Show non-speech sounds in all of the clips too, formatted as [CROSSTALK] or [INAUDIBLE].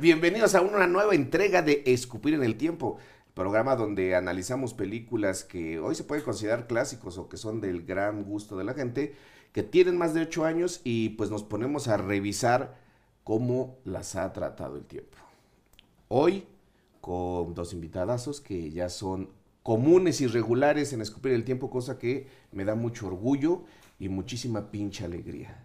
Bienvenidos a una nueva entrega de Escupir en el Tiempo, programa donde analizamos películas que hoy se pueden considerar clásicos o que son del gran gusto de la gente, que tienen más de ocho años y pues nos ponemos a revisar cómo las ha tratado el tiempo. Hoy con dos invitadazos que ya son comunes y regulares en Escupir el Tiempo, cosa que me da mucho orgullo y muchísima pinche alegría.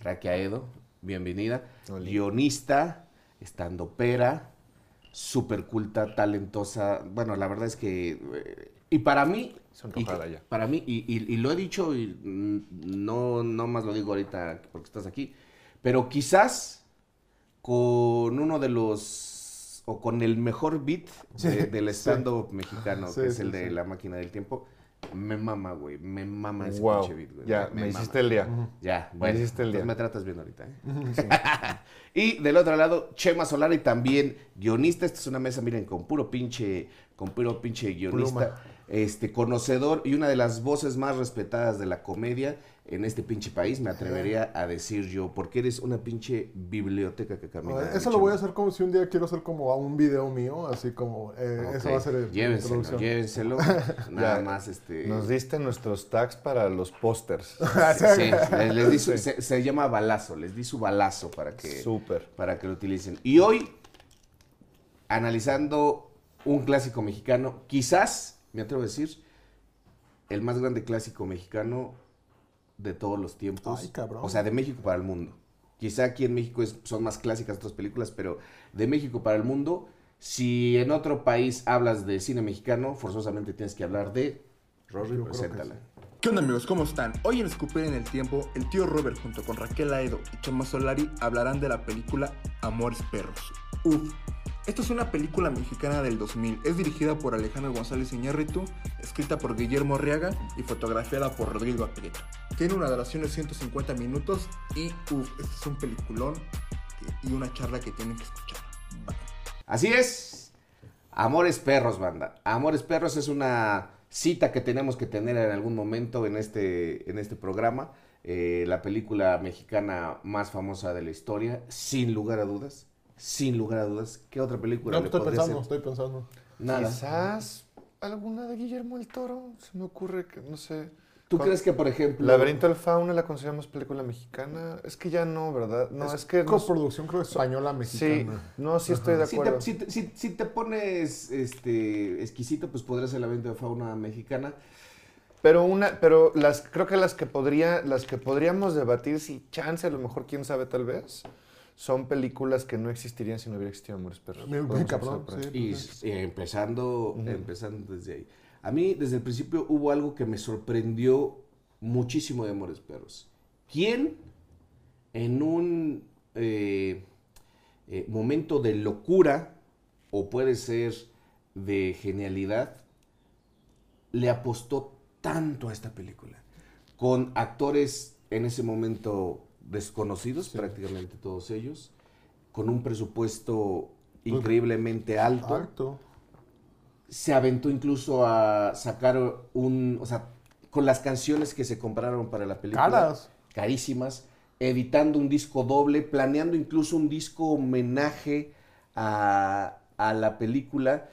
Raquel Aedo, bienvenida. Guionista, estando pera, súper culta, talentosa. Bueno, la verdad es que... eh, y para mí... Sonrojada y- ya. Para mí, y, y- y lo he dicho, y mm, no, no más lo digo ahorita porque estás aquí, pero quizás con uno de los... o con el mejor beat de- del sí. stand-up mexicano, Sí, que es sí, el de sí. La Máquina del Tiempo. Me mama, güey. Me mama ese Wow. pinche beat, güey. Ya, me, hiciste el día. Ya, Me bueno. hiciste el entonces día. me tratas bien ahorita, ¿eh? [LAUGHS] y del otro lado, Chema Solari también guionista. Esta es una mesa, miren, con puro pinche, con puro pinche guionista. Pluma. Este, conocedor y una de las voces más respetadas de la comedia en este pinche país, me atrevería a decir yo, porque eres una pinche biblioteca que camina. Mi Eso lo voy a hacer como si un día quiero hacer como a un video mío, así como eh, eso va a ser el, Llévenselo, llévenselo. [LAUGHS] Nada Ya, más, este... Nos diste nuestros tags para los pósters. [LAUGHS] Sí, les, les di su- se, se llama balazo, les di su balazo para que... Súper. para que lo utilicen. Y hoy, analizando un clásico mexicano, quizás, me atrevo a decir, el más grande clásico mexicano de todos los tiempos. Ay, cabrón. O sea, de México para el mundo. Quizá aquí en México es- son más clásicas otras películas, pero de México para el mundo, si en otro país hablas de cine mexicano, forzosamente tienes que hablar de... Rory, Yo preséntala. ¿Qué onda amigos? ¿Cómo están? Hoy en Escupir en el Tiempo, el tío Robert junto con Raquel Aedo y Chema Solari hablarán de la película Amores Perros. Uf, esta es una película mexicana del 2000. Es dirigida por Alejandro González Iñárritu, escrita por Guillermo Arriaga y fotografiada por Rodrigo Aprieto. Tiene una duración de 150 minutos y uf, este es un peliculón y una charla que tienen que escuchar. Así es. Amores Perros, banda. Amores Perros es una cita que tenemos que tener en algún momento en este, en este programa. Eh, la película mexicana más famosa de la historia, sin lugar a dudas. Sin lugar a dudas. ¿Qué otra película No, le estoy podría pensando, estoy pensando. Nada. Quizás alguna de Guillermo el Toro. Se me ocurre que, no sé. ¿Tú crees que, por ejemplo... Laberinto del Fauno la consideramos película mexicana. Es que ya no, ¿verdad? No, es, que. no- coproducción creo española sí, mexicana. no, sí estoy de Si acuerdo. te, si te- si- si te pones este, exquisito, pues podría ser la venta de fauna mexicana. Pero una, pero las, creo que las que podría, las que podríamos debatir, si chance, a lo mejor, quién sabe, tal vez, son películas que no existirían si no hubiera existido Amores Perros. Cabrón, sí. Y pues, eh, empezando, empezando desde ahí. A mí, desde el principio, hubo algo que me sorprendió muchísimo de Amores Perros. ¿Quién en un eh, eh, momento de locura, o puede ser de genialidad, le apostó tanto a esta película? Con actores en ese momento desconocidos, Sí. prácticamente todos ellos, con un presupuesto increíblemente alto. Alto. Se aventó incluso a sacar un, o sea, con las canciones que se compraron para la película. Caras. Carísimas. Editando un disco doble, planeando incluso un disco homenaje a, a la película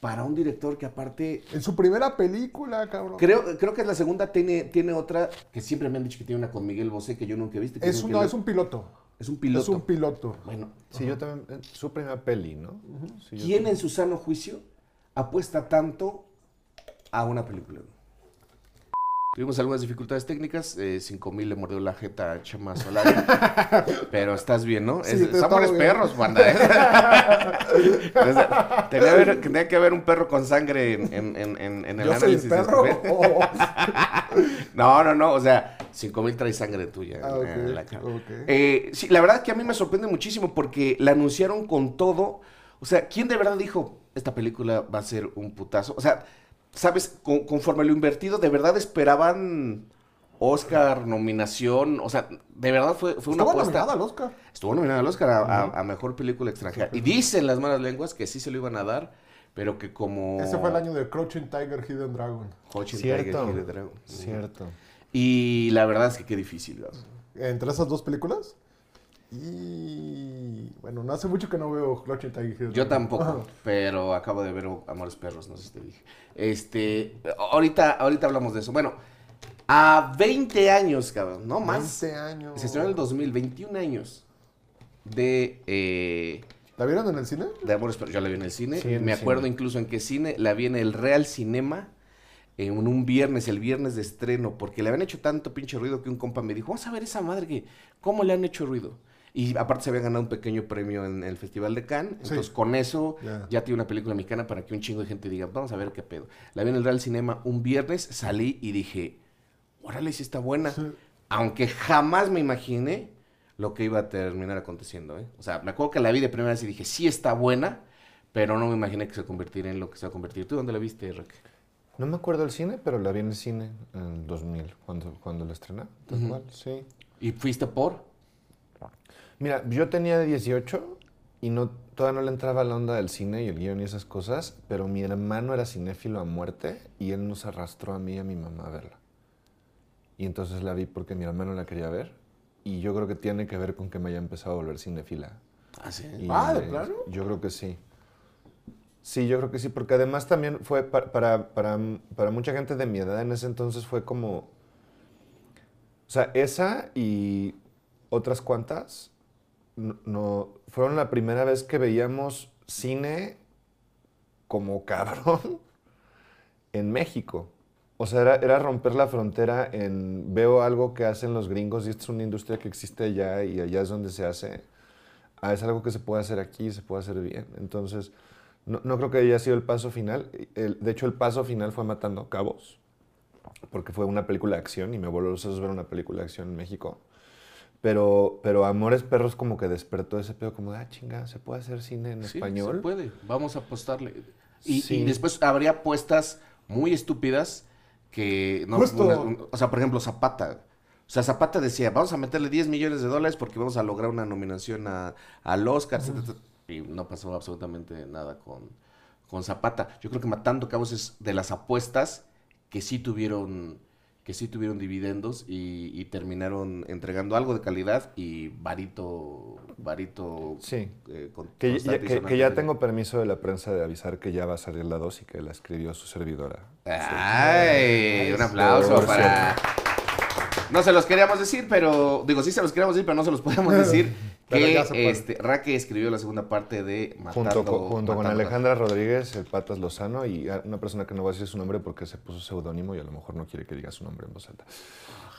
para un director que aparte En su primera película, cabrón. Creo, creo que la segunda tiene, tiene otra que siempre me han dicho que tiene una con Miguel Bosé que yo nunca he visto. que es, una, he es un piloto. es un piloto. Es un piloto. Bueno, Sí, yo también. eh, Su primera peli, ¿no? Sí, ¿quién también. en su sano juicio apuesta tanto a una película? Tuvimos algunas dificultades técnicas, eh, 5000 le mordió la jeta a Chema Solari, [LAUGHS] pero estás bien, ¿no? Sí, Es- es amores perros, banda. ¿eh? Entonces, tenía, haber- tenía que haber un perro con sangre en, en- en- en- en el Yo soy el análisis. de perro. [LAUGHS] Oh, No, no, no, o sea, 5000 trae sangre tuya Ah, en- la cara. ok. Eh, sí, la verdad que a mí me sorprende muchísimo porque la anunciaron con todo. O sea, ¿quién de verdad dijo esta película va a ser un putazo? O sea, ¿sabes? Con- conforme lo invertido, de verdad esperaban Oscar, nominación. O sea, de verdad fue, fue una Estuvo apuesta. nominada al Oscar. Estuvo nominada al Oscar a, a- a mejor película extranjera. Y dicen las malas lenguas que sí se lo iban a dar, pero que como. Ese fue el año de Crouching Tiger, Hidden Dragon. Crouching Cierto. Tiger, Hidden Dragon. Cierto. Y la verdad es que qué difícil. Entre esas dos películas. Y bueno, no hace mucho que no veo Clutching Tiger. Yo tampoco, Ajá. pero acabo de ver Amores Perros, no sé si te dije. Este, ahorita, ahorita hablamos de eso. Bueno, a 20 años, cabrón, no más. 20 años. Se estrenó en el 2000, 21 años de, eh, ¿La vieron en el cine? de Amores Perros. Yo la vi en el cine. Sí, en Me el acuerdo cine. incluso en qué cine. La vi en el Real Cinema en un viernes, el viernes de estreno, porque le habían hecho tanto pinche ruido que un compa me dijo, vamos a ver esa madre que, ¿cómo le han hecho ruido? Y aparte se había ganado un pequeño premio en el Festival de Cannes. Sí. Entonces con eso Ya. ya tiene una película mexicana para que un chingo de gente diga, vamos a ver qué pedo. La vi en el Real Cinema un viernes, salí y dije, órale, sí está buena. Sí. Aunque jamás me imaginé lo que iba a terminar aconteciendo, ¿eh? O sea, me acuerdo que la vi de primera vez y dije, sí está buena, pero no me imaginé que se convirtiera en lo que se va a convertir. ¿Tú dónde la viste, Raquel? No me acuerdo del cine, pero la vi en el cine en el 2000, cuando, cuando la estrené. Tal cual, sí. ¿Y fuiste por? Mira, yo tenía 18 y no, todavía no le entraba la onda del cine y el guion y esas cosas, pero mi hermano era cinéfilo a muerte y él nos arrastró a mí y a mi mamá a verla. Y entonces la vi porque mi hermano la quería ver y yo creo que tiene que ver con que me haya empezado a volver cinéfila. Ah, sí. Y, Ah, ¿de eh, plano? Yo creo que sí. Sí, yo creo que sí, porque además también fue pa- para, para, para mucha gente de mi edad en ese entonces fue como... O sea, esa y otras cuantas no, no- fueron la primera vez que veíamos cine como cabrón [LAUGHS] en México. O sea, era, era romper la frontera en veo algo que hacen los gringos y esta es una industria que existe allá y allá es donde se hace. Ah, es algo que se puede hacer aquí y se puede hacer bien. Entonces, no, no creo que haya sido el paso final. De hecho, el paso final fue Matando Cabos, porque fue una película de acción y me voló los sesos ver una película de acción en México. Pero, pero Amores Perros como que despertó ese pedo como de, ah, chinga, ¿se puede hacer cine en Sí, español? se puede. Vamos a apostarle. Y, Sí. y después habría apuestas muy estúpidas que... No, Justo. una- un- o sea, por ejemplo, Zapata. O sea, Zapata decía, vamos a meterle 10 millones de dólares porque vamos a lograr una nominación a- al Oscar. Y no pasó absolutamente nada con, con Zapata. Yo creo que Matando Cabos es de las apuestas que sí tuvieron que sí tuvieron dividendos y, y terminaron entregando algo de calidad y varito, varito Sí. eh, con- Que, ya- que- ya tengo permiso de la prensa de avisar que ya va a salir la 2 y que la escribió su servidora. Ay, un aplauso para. No se los queríamos decir, pero. Digo, sí se los queríamos decir, pero no se los podemos decir. Pero que ya se puede. este, Raque escribió la segunda parte de Matando. Junto, con, junto con Matando- Alejandra Rodríguez, el Patas Lozano y una persona que no va a decir su nombre porque se puso seudónimo y a lo mejor no quiere que diga su nombre en voz alta.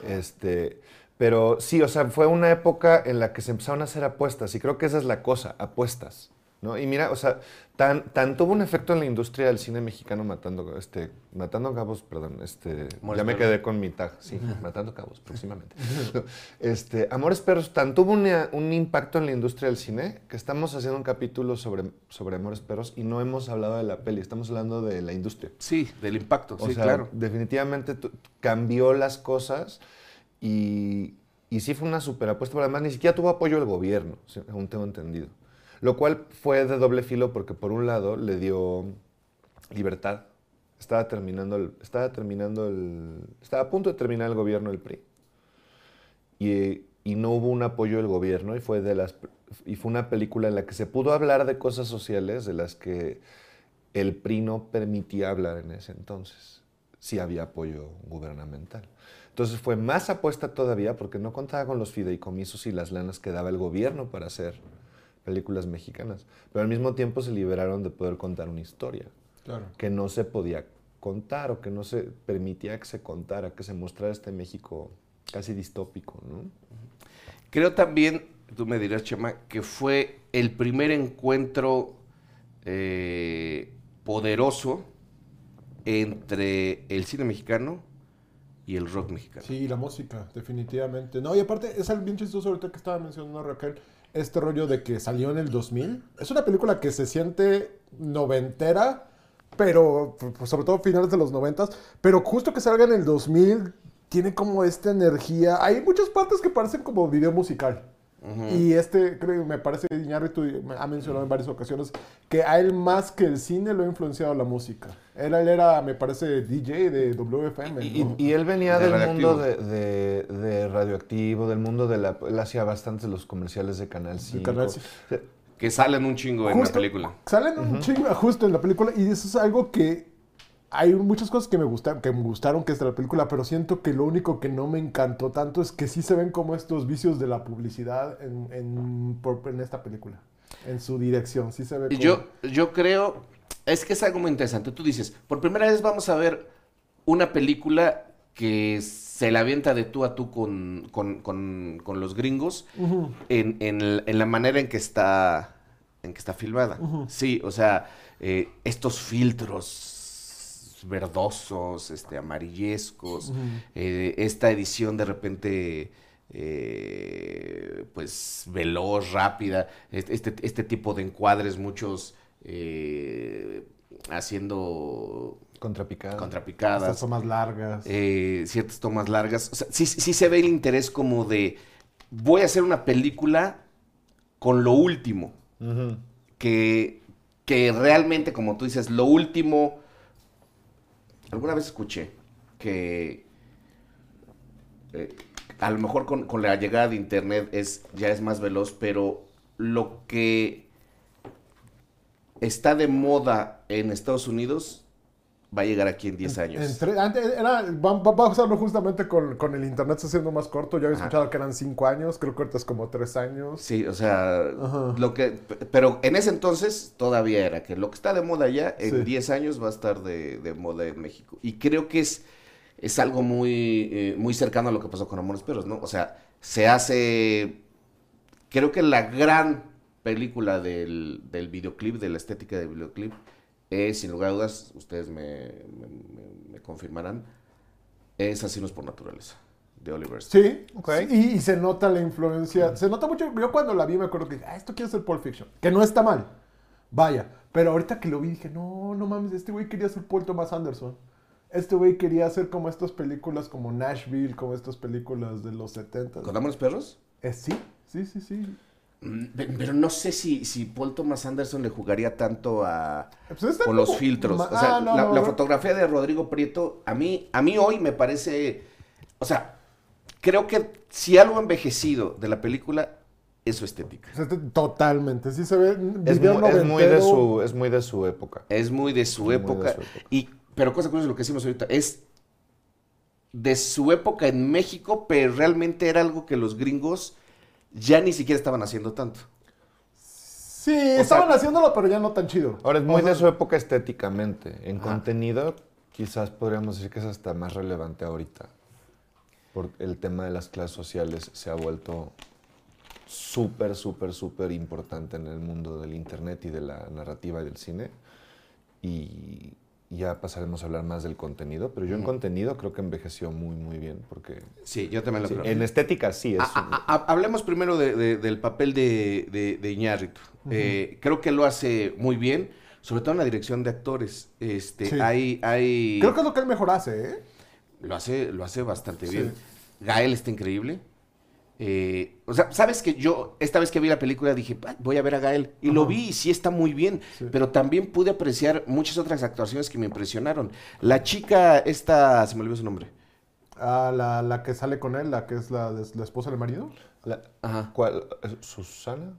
Este, pero sí, o sea, fue una época en la que se empezaron a hacer apuestas y creo que esa es la cosa, apuestas. ¿no? Y mira, o sea, tan, tan tuvo un efecto en la industria del cine mexicano matando, este, matando cabos, perdón, este, Amores ya me Perros. quedé con mi tag, sí, matando cabos próximamente. [LAUGHS] este, Amores Perros, tan tuvo una- un impacto en la industria del cine que estamos haciendo un capítulo sobre, sobre Amores Perros y no hemos hablado de la peli, estamos hablando de la industria. Sí, del impacto, O sí, sea, claro. definitivamente cambió las cosas y, y sí fue una super apuesta, pero además ni siquiera tuvo apoyo del gobierno, según tengo entendido. Lo cual fue de doble filo porque por un lado le dio libertad. Estaba terminando el, estaba terminando el, estaba a punto de terminar el gobierno del PRI. Y, no hubo un apoyo del gobierno y fue de las y fue una película en la que se pudo hablar de cosas sociales de las que el PRI no permitía hablar en ese entonces. Sí había apoyo gubernamental. Entonces fue más apuesta todavía porque no contaba con los fideicomisos y las lanas que daba el gobierno para hacer películas mexicanas. Pero al mismo tiempo se liberaron de poder contar una historia Claro. que no se podía contar o que no se permitía que se contara, que se mostrara este México casi distópico, ¿no? Creo también, tú me dirás, Chema, que fue el primer encuentro eh, poderoso entre el cine mexicano y el rock mexicano. Sí, la música, definitivamente. No, y aparte es algo bien chistoso ahorita que estaba mencionando Raquel, este rollo de que salió en el 2000. Es una película que se siente noventera, pero pues, sobre todo finales de los noventas, pero justo que salga en el 2000 tiene como esta energía. Hay muchas partes que parecen como video musical. Y este, creo, me parece, Iñárritu ha mencionado en varias ocasiones que a él más que el cine lo ha influenciado la música. Él, él era, me parece, DJ de WFM. Y, ¿no? y él venía De del radioactivo. mundo de, de- de radioactivo, del mundo de la... Él hacía bastantes los comerciales de Canal 5. Canal 5. Que salen un chingo en la película. Salen un chingo justo en la película y eso es algo que hay muchas cosas que me gustaron, que me gustaron que es de la película, pero siento que lo único que no me encantó tanto es que sí se ven como estos vicios de la publicidad en, en, esta película. En su dirección, sí se ve como... Yo, yo creo, es que es algo muy interesante. Tú dices, por primera vez vamos a ver una película que se la avienta de tú a tú con, con- con- con los gringos en, en en la manera en que está, en que está filmada. Sí, o sea, eh, estos filtros verdosos, este, amarillescos, eh, esta edición de repente, eh, pues, veloz, rápida, este, este, este tipo de encuadres, muchos eh, haciendo contrapicadas, son más largas. eh, ciertas tomas largas. O sea, sí, sí se ve el interés como de, voy a hacer una película con lo último. Que, que realmente, como tú dices, lo último, alguna vez escuché que eh, a lo mejor con, con la llegada de Internet es, ya es más veloz, pero lo que está de moda en Estados Unidos va a llegar aquí en 10 años. Entre- antes era, va, va- va a pasarlo justamente con, con el internet se haciendo más corto. Yo había Ajá. escuchado que eran 5 años, creo que ahorita es como 3 años. Sí, o sea, Ajá. lo que, pero en ese entonces todavía era que lo que está de moda ya, en Sí. 10 años va a estar de, de moda en México. Y creo que es, es algo muy, eh, muy cercano a lo que pasó con Amores Perros, ¿no? O sea, se hace, creo que la gran película del, del videoclip, de la estética del videoclip, es, sin lugar a dudas, ustedes me, me- me- me confirmarán, es Asinos por Naturaleza, de Oliver Stone. Sí, Ok. sí, y, y se nota la influencia. Se nota mucho. Yo cuando la vi me acuerdo que dije, ah, esto quiere ser Pulp Fiction. Que no está mal. Vaya. Pero ahorita que lo vi dije, no, no mames, este güey quería ser Paul Thomas Anderson. Este güey quería hacer como estas películas como Nashville, como estas películas de los 70. ¿Con Amores Perros? Eh, sí, sí, sí, sí. Mm, pe- Pero no sé si, si Paul Thomas Anderson le jugaría tanto a Pues con los filtros. O sea, ah, no, la, no, la no. fotografía de Rodrigo Prieto, a mí, a mí hoy me parece. O sea, creo que si algo envejecido de la película es su estética. Sea, este- Totalmente, sí se ve. Es, muy de su, es muy de su época. Es muy de su Muy de época. su época. Y, pero cosa curiosa lo que decimos ahorita, es de su época en México, pero realmente era algo que los gringos ya ni siquiera estaban haciendo tanto. Sí, estaban haciéndolo, pero ya no tan chido. Ahora, es muy O sea, de su época estéticamente. En Ajá. contenido, quizás podríamos decir que es hasta más relevante ahorita. Porque el tema de las clases sociales se ha vuelto súper, súper, súper importante en el mundo del internet y de la narrativa y del cine. Y ya pasaremos a hablar más del contenido, pero yo en contenido creo que envejeció muy, muy bien, porque Sí, yo también lo sí, creo. en estética sí es... A- a- a- hablemos primero de- de- del papel de, de, de Iñárritu. Eh, creo que lo hace muy bien, sobre todo en la dirección de actores. Este, Sí. hay, hay, Creo que es lo que él mejor hace, ¿eh? lo hace, lo hace bastante Sí. bien. Gael está increíble. Eh, o sea, sabes que yo esta vez que vi la película dije, "Ay, voy a ver a Gael y lo vi y sí está muy bien, Sí. pero también pude apreciar muchas otras actuaciones que me impresionaron. La chica esta, se me olvidó su nombre. Ah, la, la que sale con él, la que es la, esposa del marido. La- Ajá. ¿Cuál? ¿Susana?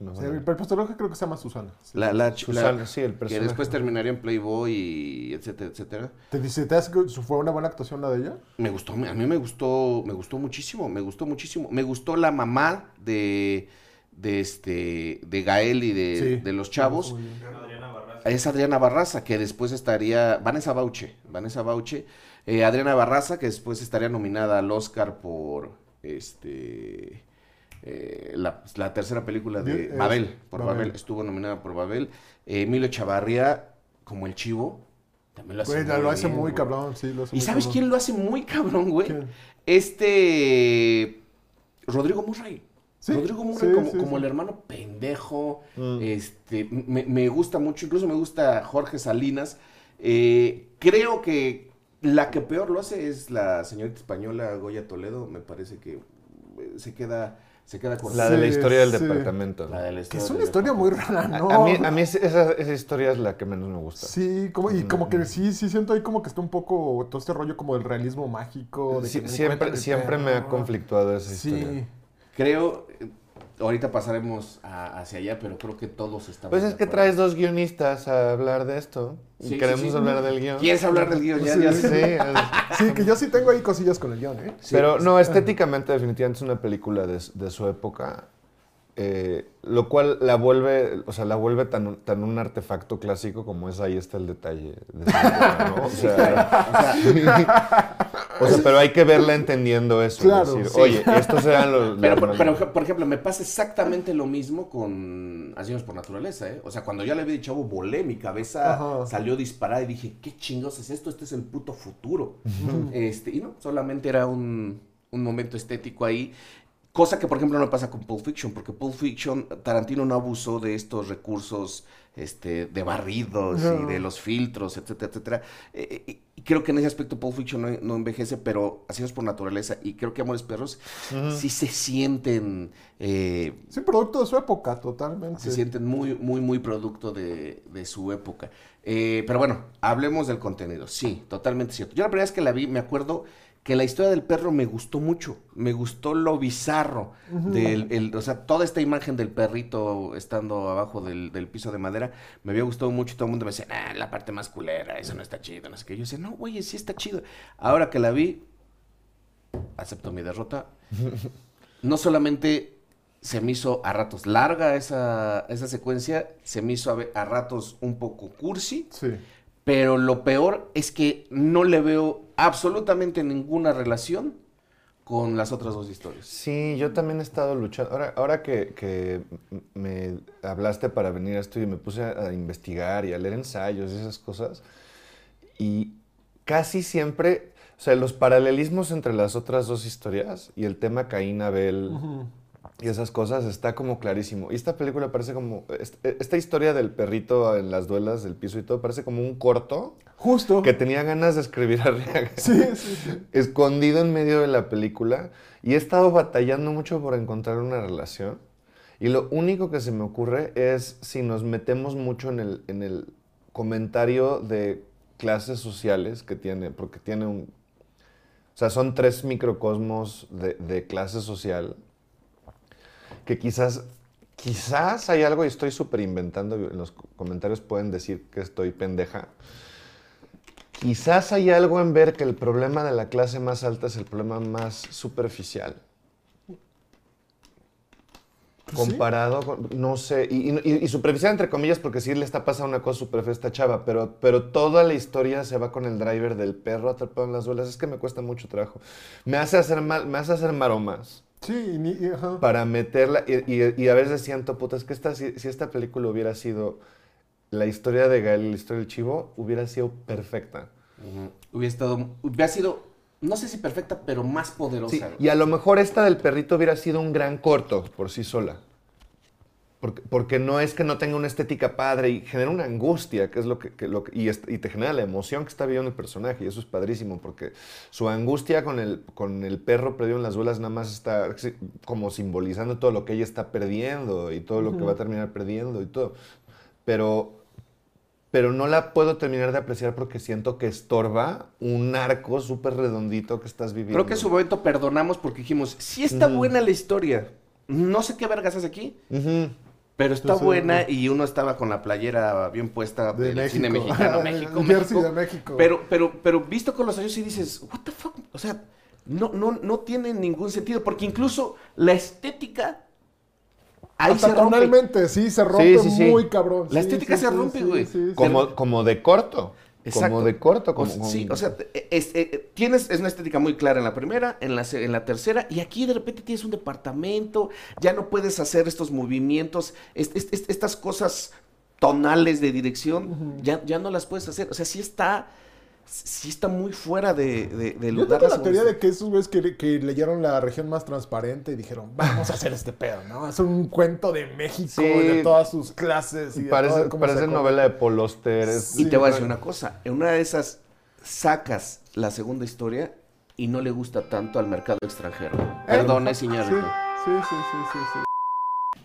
El personaje creo que se llama Susana. La, la Susana, sí, el que personaje. después terminaría en Playboy y etcétera, etcétera. ¿Te dice, te hace que fue una buena actuación la de ella? Me gustó, a mí me gustó, me gustó muchísimo, me gustó muchísimo. Me gustó la mamá de, de este, de Gael y de, Sí. de los chavos. Bien. Es Adriana Barraza, que después estaría, Vanessa Bauche, Vanessa Bauche, eh, Adriana Barraza, que después estaría nominada al Oscar por, este, eh, la, la tercera película de es Babel, por Babel. Babel. estuvo nominada por Babel. Emilio Chavarría, como el chivo, también lo hace Güey, muy lo hace bien, muy güey. cabrón, sí, lo hace ¿Y muy sabes cabrón. quién lo hace muy cabrón, güey? ¿Quién? Este. Rodrigo Murray. Sí, Rodrigo Murray sí, como, sí, como sí. el hermano pendejo. Mm. Este. Me, me gusta mucho. Incluso me gusta Jorge Salinas. Eh, creo que la que peor lo hace es la señorita española Goya Toledo. Me parece que eh, se queda se queda corta. La de la Sí, historia del sí. departamento. La de la Que historia es una historia muy rara, A, ¿no? a mí, a mí es- esa, esa historia es la que menos me gusta. Sí, como, y como que sí, sí siento ahí como que está un poco todo este rollo como del realismo mágico. De Sí, que siempre siempre me ha conflictuado esa Sí. historia. Creo, eh, ahorita pasaremos a- hacia allá, pero creo que todos estamos. Pues es que acuerdo. traes dos guionistas a hablar de esto. Y Sí, sí, queremos sí. hablar del guion. ¿Quieres hablar del guion? Ya, Sí, ya Sí, sé. [LAUGHS] es- Sí, que yo sí tengo ahí cosillas con el guion, ¿eh? Sí, pero no, estéticamente definitivamente es una película de, de su época, eh, lo cual la vuelve, o sea, la vuelve tan, tan un artefacto clásico como es ahí está el detalle. de su época, ¿no? O sea, [LAUGHS] o sea, pero hay que verla entendiendo eso. Claro, decir, sí. Oye, estos eran los... [LAUGHS] Pero, los- por, pero, por ejemplo, me pasa exactamente lo mismo con Asesinos por Naturaleza, ¿eh? O sea, cuando ya le vi de chavo, volé, mi cabeza Ajá. salió disparada y dije, ¿qué chingos es esto? Este es el puto futuro. este, y no, solamente era un, un momento estético ahí. Cosa que, por ejemplo, no pasa con Pulp Fiction, porque Pulp Fiction, Tarantino no abusó de estos recursos este, de barridos y de los filtros, etcétera, etcétera. Eh, eh, y creo que en ese aspecto Pulp Fiction no, no envejece, pero Asesinos por Naturaleza y creo que Amores Perros sí se sienten, eh, Sí, producto de su época, totalmente. se sienten muy, muy, muy producto de, de su época. Eh, pero bueno, hablemos del contenido. Sí, totalmente cierto. Yo la primera vez que la vi, me acuerdo que la historia del perro me gustó mucho. Me gustó lo bizarro. del, el- o sea, toda esta imagen del perrito estando abajo del, del piso de madera, me había gustado mucho. y Todo el mundo me decía, ah, la parte más culera, eso no está chido. No sé qué. Yo decía, no, güey, sí está chido. Ahora que la vi, acepto mi derrota. [LAUGHS] No solamente se me hizo a ratos larga esa, esa secuencia, se me hizo a, a ratos un poco cursi, Sí. Pero lo peor es que no le veo absolutamente ninguna relación con las otras dos historias. Sí, yo también he estado luchando. Ahora, ahora que, que me hablaste para venir a esto y me puse a, a investigar y a leer ensayos y esas cosas, y casi siempre, o sea, los paralelismos entre las otras dos historias y el tema Caín-Abel y esas cosas está como clarísimo. Y esta película parece como, est- esta historia del perrito en las duelas del piso y todo, parece como un corto Justo. que tenía ganas de escribir Arriaga [LAUGHS] Sí, sí, sí. escondido en medio de la película y he estado batallando mucho por encontrar una relación. Y lo único que se me ocurre es si nos metemos mucho en el, en el comentario de clases sociales que tiene, porque tiene un... O sea, son tres microcosmos de, de clase social que quizás, quizás hay algo y estoy súper inventando, en los comentarios pueden decir que estoy pendeja, Quizás hay algo en ver que el problema de la clase más alta es el problema más superficial. Pues sí. Comparado con, no sé, y, y- y superficial entre comillas porque sí le está pasando una cosa superficial a esta chava, pero, pero toda la historia se va con el driver del perro atrapado en las duelas. Es que me cuesta mucho trabajo. Me hace hacer, mal, me hace hacer maromas Sí, y ni- y- ajá. para meterla. Y, y- y a veces siento, puta, es que esta, si, si esta película hubiera sido la historia de Gael y la historia del chivo, hubiera sido perfecta. Hubiera estado, hubiera sido, no sé si perfecta, pero más poderosa. Sí, y a lo mejor esta del perrito hubiera sido un gran corto por sí sola. Porque, porque no es que no tenga una estética padre y genera una angustia, que es lo que, que- lo que- y, te genera la emoción que está viviendo el personaje, y eso es padrísimo, porque su angustia con el, con el perro perdido en las duelas nada más está como simbolizando todo lo que ella está perdiendo y todo lo que va a terminar perdiendo y todo. Pero, pero no la puedo terminar de apreciar porque siento que estorba un arco súper redondito que estás viviendo. Creo que en su momento perdonamos porque dijimos, sí está buena la historia. No sé qué vergas hace aquí, Ujú. Pero está buena y uno estaba con la playera bien puesta De del México. cine mexicano, México, México. de México. Pero, pero, pero visto con los años sí dices, what the fuck, o sea, no, no, no tiene ningún sentido porque incluso la estética ahí Hasta se rompe. sí, se rompe Sí, sí, sí. muy cabrón. La Sí, estética sí, se rompe, sí, güey. sí, sí. Como, como de corto. Exacto. Como de corto. Como, O- sí, o sea, es- eh, tienes es una estética muy clara en la primera, en la, en la tercera, y aquí de repente tienes un departamento, ya no puedes hacer estos movimientos, est- est- est- estas cosas tonales de dirección, ya, ya no las puedes hacer. O sea, sí está, sí está muy fuera de, de, de Yo lugar tengo la teoría de que esos güeyes que, que leyeron la región más transparente y dijeron, vamos a hacer este pedo, ¿no? Es un cuento de México, Sí. de todas sus clases. Y parece parece novela de es- Sí, Y te voy a decir una cosa, en una de esas sacas la segunda historia y no le gusta tanto al mercado extranjero. ¿Eh? Perdone, señor. Sí, Sí, sí, sí, sí, sí.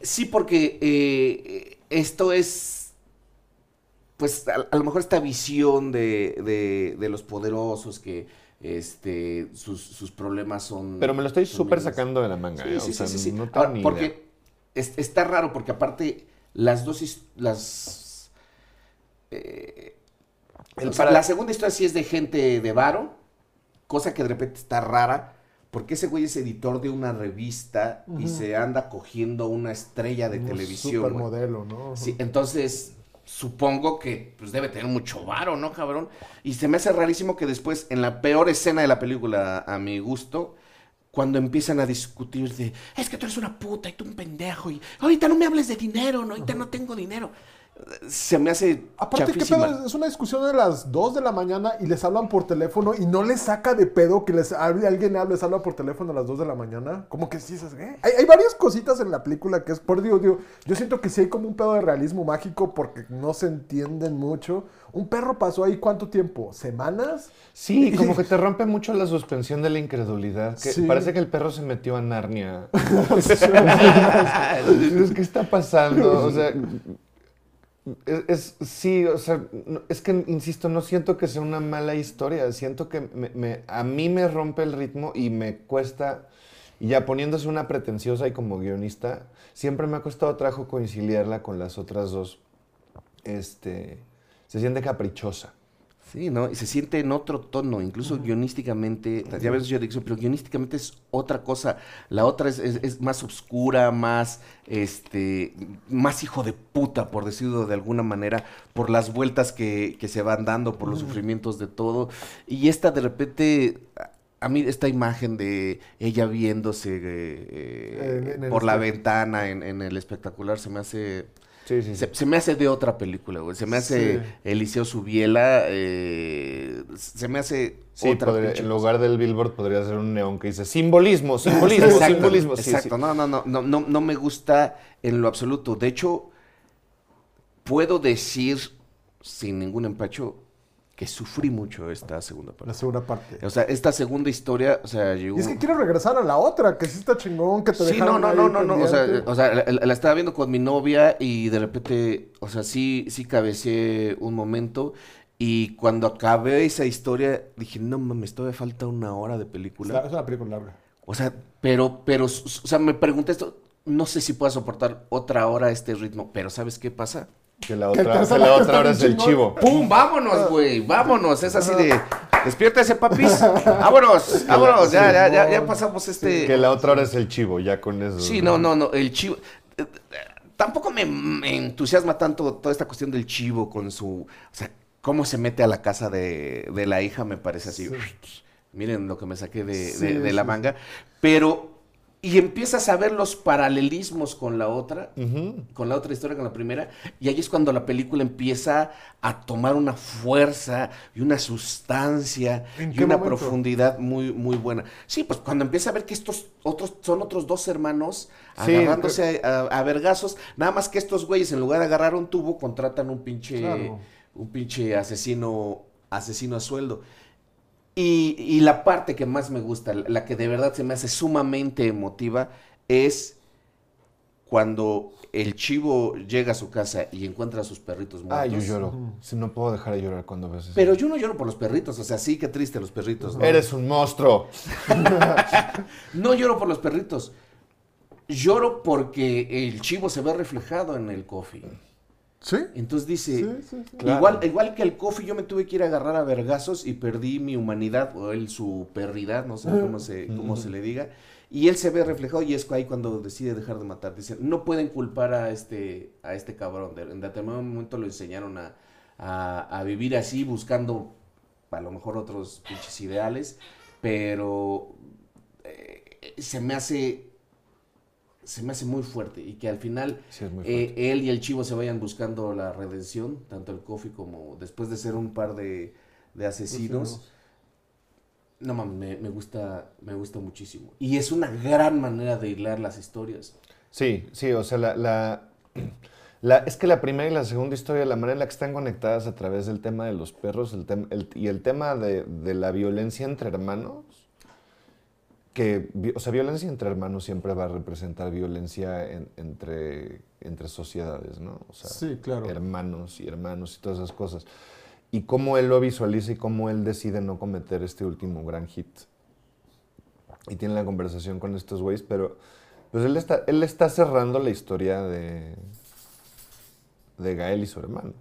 Sí, porque eh, esto es, pues a, a lo mejor esta visión de, de- de los poderosos que este, sus, sus problemas son... Pero me lo estoy súper sacando de la manga, Sí, ¿eh? sí, o sea, sí, no tengo Ahora, ni idea. porque es- está raro, porque aparte las dos, las... eh, El o sea, para- La segunda historia sí es de gente de varo, cosa que de repente está rara, porque ese güey es editor de una revista y se anda cogiendo una estrella de Un televisión. Supermodelo, ¿no? Sí, entonces supongo que pues debe tener mucho varo, ¿no, cabrón? Y se me hace rarísimo que después, en la peor escena de la película, a mi gusto, cuando empiezan a discutir de, es que tú eres una puta y tú un pendejo y ahorita no me hables de dinero, no, ahorita no tengo dinero. Se me hace Aparte, ¿qué pedo? Es una discusión de las 2 de la mañana y les hablan por teléfono y no les saca de pedo que les hable, alguien les habla por teléfono a las 2 de la mañana. Como que sí, ¿eh? Hay, hay varias cositas en la película que es, por digo, yo siento que sí hay como un pedo de realismo mágico porque no se entienden mucho. Un perro pasó ahí cuánto tiempo, ¿semanas? Sí, como que te rompe mucho la suspensión de la incredulidad. Que Sí. Parece que el perro se metió a Narnia. [LAUGHS] [LAUGHS] ¿Qué está pasando? O sea, es, sí, o sea, es que, insisto, no siento que sea una mala historia. Siento que me- a mí me rompe el ritmo y me cuesta, ya poniéndose una pretenciosa y como guionista, siempre me ha costado trabajo conciliarla con las otras dos. Este, se siente caprichosa. Sí, ¿no? Y se siente en otro tono, incluso guionísticamente, ya ves yo digo, pero guionísticamente es otra cosa. La otra es, es- es más oscura, más, este, más hijo de puta, por decirlo de alguna manera, por las vueltas que, que se van dando, por los sufrimientos de todo. Y esta de repente, a- mí esta imagen de ella viéndose eh, eh, por la ventana en, en el espectacular se me hace... Sí, sí, sí. Se, se me hace de otra película, güey. Se me hace. Eliseo Subiela. eh, se me hace Sí, otra podría- en lugar del billboard podría ser un neón que dice simbolismo, simbolismo, Exacto, simbolismo. Exacto. No, no, no, no, no, no me gusta en lo absoluto. De hecho, puedo decir sin ningún empacho que sufrí mucho esta segunda La parte. segunda parte. O sea, esta segunda historia, o sea, llegó... Y es que quiero regresar a la otra, que sí está chingón, que te Sí, no, no, no, no, no, o sea, o sea, la, la- la estaba viendo con mi novia y de repente, o sea, sí, sí cabeceé un momento y cuando acabé esa historia dije, no mames, todavía falta una hora de la- película. es una película larga. O sea, pero, pero, o sea, me pregunté esto, no sé si pueda soportar otra hora este ritmo, pero ¿sabes qué pasa? Que la otra, que la otra hora es el chivo. ¡Pum! ¡Vámonos, güey! ¡Vámonos! Es así de, despierta ese papis, [LAUGHS] ¡vámonos! ¡Vámonos! Ya, ya, ya, ya pasamos este... Que la otra hora es el chivo, ya con eso. Sí, no, no, no, el chivo. eh, Tampoco me, me entusiasma tanto toda esta cuestión del chivo con su. O sea, cómo se mete a la casa de, de la hija, me parece así. Miren lo que me saqué de, de- Sí, de la manga. Pero. Y empiezas a ver los paralelismos con la otra, con la otra historia, con la primera, y ahí es cuando la película empieza a tomar una fuerza y una sustancia ¿En y una momento? profundidad muy, muy buena. Sí, pues cuando empieza a ver que estos otros son otros dos hermanos Sí, agarrándose a, a- a vergazos, nada más que estos güeyes en lugar de agarrar un tubo contratan un pinche Claro. un pinche asesino asesino a sueldo. Y, y la parte que más me gusta, la que de verdad se me hace sumamente emotiva, es cuando el chivo llega a su casa y encuentra a sus perritos muertos. Ay, yo lloro. Sí, no puedo dejar de llorar cuando ves eso. Pero yo no lloro por los perritos, o sea, sí, qué triste los perritos. ¿no? Eres un monstruo. [LAUGHS] No lloro por los perritos. Lloro porque el chivo se ve reflejado en el coffee. ¿Sí? Entonces dice, Sí, sí, sí. Claro. igual, igual que el coffee, yo me tuve que ir a agarrar a vergazos y perdí mi humanidad, o él su perridad, no sé cómo se, cómo se le diga. Y él se ve reflejado y es ahí cuando decide dejar de matar. Dicen, no pueden culpar a este, a este cabrón. De- En determinado momento lo enseñaron a, a- a vivir así, buscando a lo mejor otros pinches ideales, pero eh, se me hace se me hace muy fuerte y que al final Sí, es muy eh, él y el chivo se vayan buscando la redención, tanto el Kofi como después de ser un par de, de asesinos. Asesinos. No mames, me, me gusta, me gusta muchísimo. Y es una gran manera de hilar las historias. Sí, sí, o sea, la, la, [CLEARS THROAT] la- es que la primera y la segunda historia, la manera en la que están conectadas a través del tema de los perros el tem- el- y el tema de, de la violencia entre hermanos, que, o sea, violencia entre hermanos siempre va a representar violencia en- entre, entre sociedades, ¿no? O sea, Sí, claro. hermanos y hermanos y todas esas cosas. Y cómo él lo visualiza y cómo él decide no cometer este último gran hit. Y tiene la conversación con estos güeyes, pero pues él está, él está cerrando la historia de, de Gael y su hermano.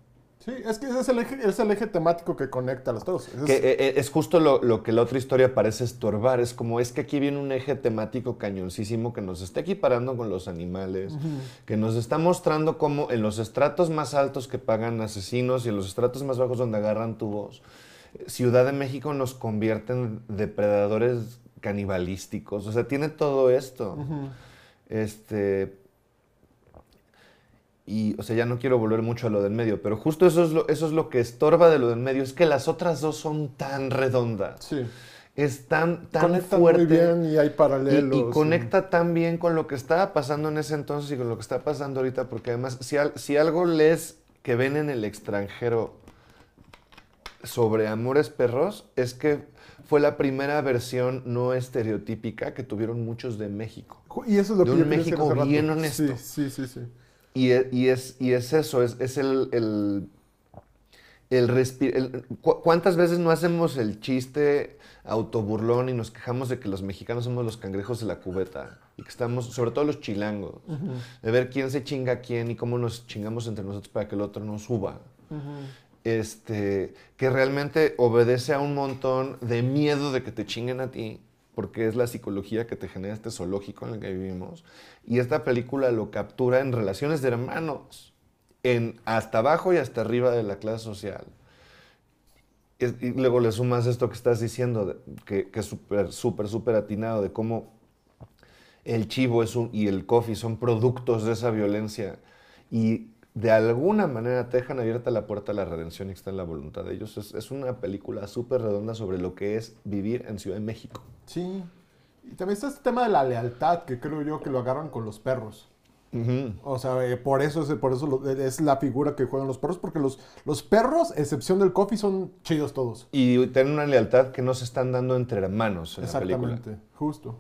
Sí, es que ese es el eje, es el eje temático que conecta a los dos. Ese Que es- eh, eh, es justo lo, lo que la otra historia parece estorbar. Es como, es que aquí viene un eje temático cañoncísimo que nos está equiparando con los animales, que nos está mostrando cómo en los estratos más altos que pagan asesinos y en los estratos más bajos donde agarran tubos, eh, Ciudad de México nos convierte en depredadores canibalísticos. O sea, tiene todo esto. Este. Y, o sea, ya no quiero volver mucho a lo del medio, pero justo eso es lo, eso es lo que estorba de lo del medio, es que las otras dos son tan redondas. sí. Es tan, tan Conectan fuerte. muy bien y hay paralelos. y, conecta tan bien con lo que estaba pasando en ese entonces y con lo que está pasando ahorita, porque además, si, al- si algo lees que ven en el extranjero sobre Amores Perros, es que fue la primera versión no estereotípica que tuvieron muchos de México. Y eso es lo de que un yo México bien honesto. Sí, sí, sí, sí. Y, e- y es, y es eso, es, es el... el el respi- el- cu- ¿Cuántas veces no hacemos el chiste autoburlón y nos quejamos de que los mexicanos somos los cangrejos de la cubeta? Y que estamos, sobre todo los chilangos, de ver quién se chinga a quién y cómo nos chingamos entre nosotros para que el otro no suba. este, que realmente obedece a un montón de miedo de que te chinguen a ti, porque es la psicología que te genera este zoológico en el que vivimos. Y esta película lo captura en relaciones de hermanos, en hasta abajo y hasta arriba de la clase social. Y luego le sumas esto que estás diciendo, que, que es súper, súper, súper atinado, de cómo el chivo es un- y el coffee son productos de esa violencia. Y de alguna manera te dejan abierta la puerta a la redención y que está en la voluntad de ellos. Es, es una película súper redonda sobre lo que es vivir en Ciudad de México. Sí. Y también está este tema de la lealtad, que creo yo que lo agarran con los perros. O sea, eh, por eso, es, por eso lo- es la figura que juegan los perros, porque los, los perros, excepción del coffee, son chidos todos. Y tienen una lealtad que no se están dando entre hermanos en la película. Exactamente, justo.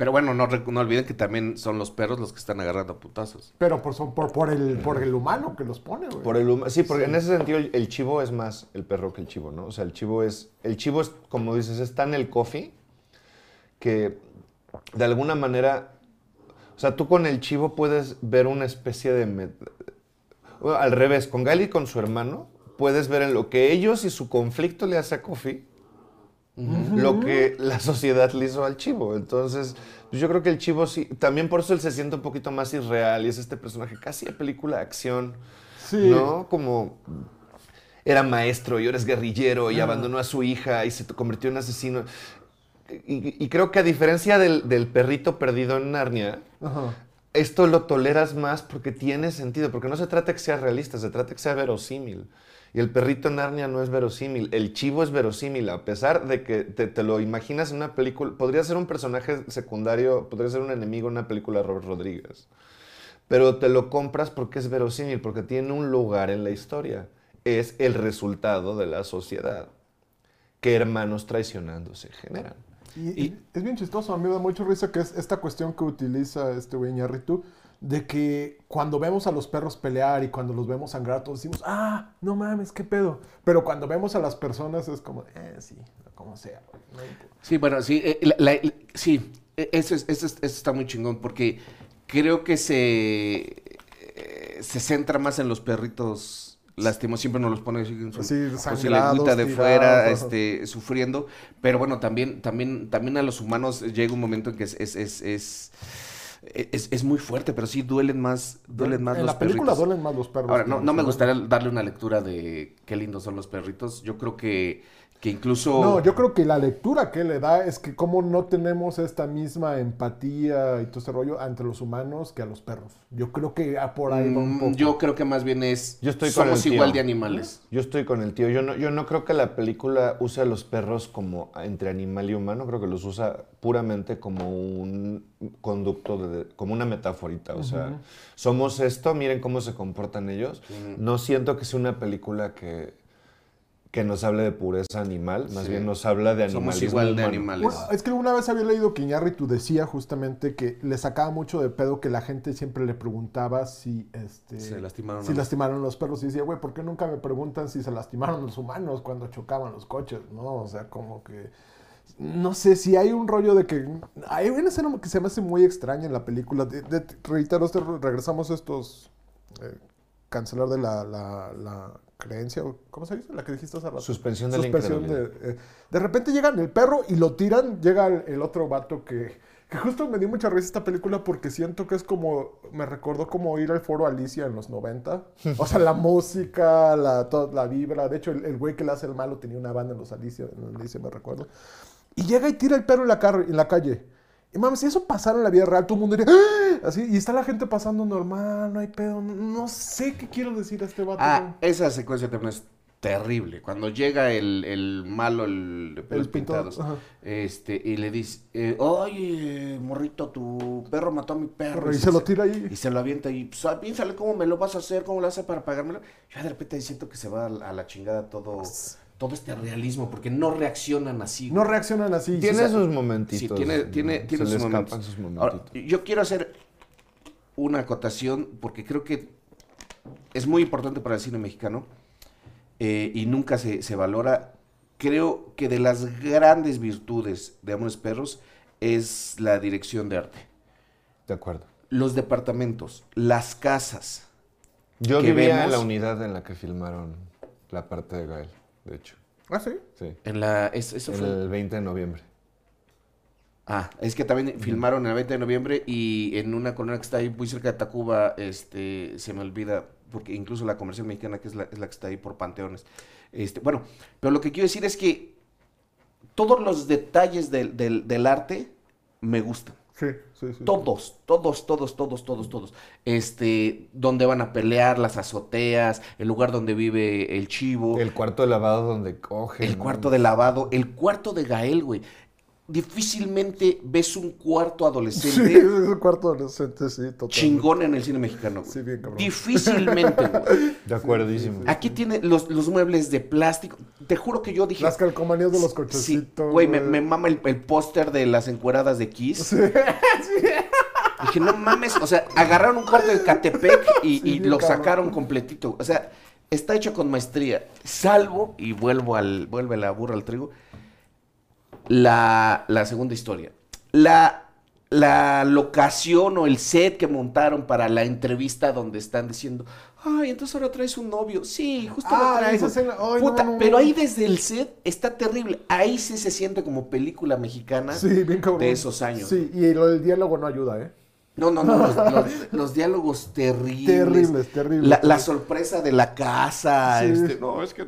Pero bueno, no, no olviden que también son los perros los que están agarrando a putazos. Pero por, son- por, por, el, por el humano que los pone, güey. Por el sí, porque en ese sentido el, el chivo es más el perro que el chivo, ¿no? O sea, el chivo es, el chivo es, como dices, está en el coffee, que de alguna manera, o sea, tú con el chivo puedes ver una especie de... bueno, al revés, con Gali y con su hermano, puedes ver en lo que ellos y su conflicto le hace a Coffee, lo que la sociedad le hizo al chivo. Entonces, pues yo creo que el chivo sí, también por eso él se siente un poquito más irreal y es este personaje casi de película de acción. Sí. ¿No? Como era maestro y ahora es guerrillero y abandonó a su hija y se convirtió en asesino. Y, y creo que a diferencia del, del perrito perdido en Narnia, Ajá. esto lo toleras más porque tiene sentido, porque no se trata que sea realista, se trata de que sea verosímil. Y el perrito en Narnia no es verosímil, el chivo es verosímil, a pesar de que te, te lo imaginas en una película, podría ser un personaje secundario, podría ser un enemigo en una película de Robert Rodríguez. Pero te lo compras porque es verosímil, porque tiene un lugar en la historia. Es el resultado de la sociedad. Que hermanos traicionándose generan. Y, Y- es bien chistoso, a mí me da mucha risa que es esta cuestión que utiliza este güey Iñárritu, de que cuando vemos a los perros pelear y cuando los vemos sangrar, todos decimos, ah, no mames, qué pedo. Pero cuando vemos a las personas es como, eh, sí, como sea. no importa". Sí, bueno, sí, eh, la- la- sí, eh, eso, es- eso, es- eso está muy chingón porque creo que se, eh, se centra más en los perritos lastimos, siempre nos los pone así, con Sí, su lengüita de tirados, fuera, ajá. este, sufriendo, pero bueno, también, también, también a los humanos llega un momento en que es, es, es, es, es- es muy fuerte, pero sí duelen más, duelen más en los la película perritos. duelen más los perros. Ahora, no, no me gustaría darle una lectura de qué lindos son los perritos. Yo creo que, que incluso... No, yo creo que la lectura que le da es que como no tenemos esta misma empatía y todo ese rollo entre los humanos que a los perros. Yo creo que por ahí va un Mm, poco. Yo creo que más bien es... Yo estoy con somos el tío. igual de animales. Yo estoy con el tío. Yo no, yo no creo que la película use a los perros como entre animal y humano. Creo que los usa puramente como un conducto, de, como una metaforita. O sea, somos esto, miren cómo se comportan ellos. No siento que sea una película que, que nos hable de pureza animal, más Sí. bien nos habla de Somos animalismo igual de humano. animales. Bueno, es que una vez había leído que Iñárritu decía justamente que le sacaba mucho de pedo que la gente siempre le preguntaba si este Se lastimaron si a- lastimaron los perros y decía, güey, ¿por qué nunca me preguntan si se lastimaron los humanos cuando chocaban los coches? ¿No? O sea, como que no sé si hay un rollo de que hay una escena que se me hace muy extraña en la película. De, de- reitero, este- regresamos a estos eh, cancelar de la, la, la creencia, ¿cómo se dice? La que dijiste hace rato. Suspensión de la Suspensión incredulidad. de, eh, de repente llegan el perro y lo tiran, llega el, el otro vato que, que justo me dio mucha risa esta película porque siento que es como, me recordó como ir al foro Alicia en los 90. O sea, la música, la, to- la vibra. De hecho, el, el güey que le hace el malo tenía una banda en los Alicia, en Alicia me recuerdo. Y llega y tira el perro en la, car- en la calle. Y mames, si eso pasara en la vida real, todo el mundo diría, "¡Ah!". así, y está la gente pasando normal, no hay pedo, no, no sé qué quiero decir a este vato. Ah, esa secuencia también es terrible. Cuando llega el, el malo, el El pintados, este, y le dice, eh, oye, morrito, tu perro mató a mi perro. y se lo tira ahí. Y se lo avienta y, pues, ah, piénsale cómo me lo vas a hacer, cómo lo haces para pagármelo. Yo de repente siento que se va a la chingada todo, todo este realismo, porque no reaccionan así. No reaccionan así. Tiene o sea, sus momentitos. Sí, tiene, tiene, ¿no? tiene sus momentos. sus Ahora, momentitos. yo quiero hacer una acotación porque creo que es muy importante para el cine mexicano eh, y nunca se, se valora. Creo que de las grandes virtudes de Amores Perros es la dirección de arte. De acuerdo. Los departamentos, las casas. Yo que vivía en vemos- la unidad en la que filmaron la parte de Gael, de hecho. Ah, sí. Sí. En la, es- eso fue- El 20 de noviembre. Ah, es que también filmaron el 20 de noviembre y en una colonia que está ahí muy cerca de Tacuba, este, se me olvida, porque incluso la comercial mexicana, que es la, es la que está ahí por Panteones. Este, bueno, pero lo que quiero decir es que todos los detalles del, del- del arte me gustan. Sí, sí, sí. Todos, todos, todos, todos, todos, todos. Este, donde van a pelear, las azoteas, el lugar donde vive el chivo. El cuarto de lavado donde coge. El ¿no? cuarto de lavado, el cuarto de Gael, güey. Difícilmente ves un cuarto Sí, adolescente es un cuarto adolescente, sí, chingón en el cine mexicano. güey. Sí, bien cabrón. Difícilmente, güey. [LAUGHS] De acuerdísimo. Aquí tiene los, los muebles de plástico. Te juro que yo dije. Las calcomanías de los sí, cochecitos. güey, me, me mama el, el póster de las encueradas de Kiss. [LAUGHS] Dije, no mames, o sea, agarraron un cuarto de Catepec y, Sí, y lo cabrón. sacaron completito. O sea, está hecho con maestría. Salvo, y vuelvo al, vuelve la burra al trigo, la, la segunda historia. La, la locación o el set que montaron para la entrevista donde están diciendo, ay, entonces ahora traes un novio. Sí, justo Ah, lo traigo. esa escena, ay, no, Puta, no, no, pero no. ahí desde el set está terrible. Ahí sí se siente como película mexicana Sí, bien cabrón. de esos años. Sí, y lo del diálogo no ayuda, ¿eh? No, no, no, los, los- [LAUGHS] los diálogos terribles. Terribles, terribles. La, la sorpresa de la casa. Sí. este, no, es que...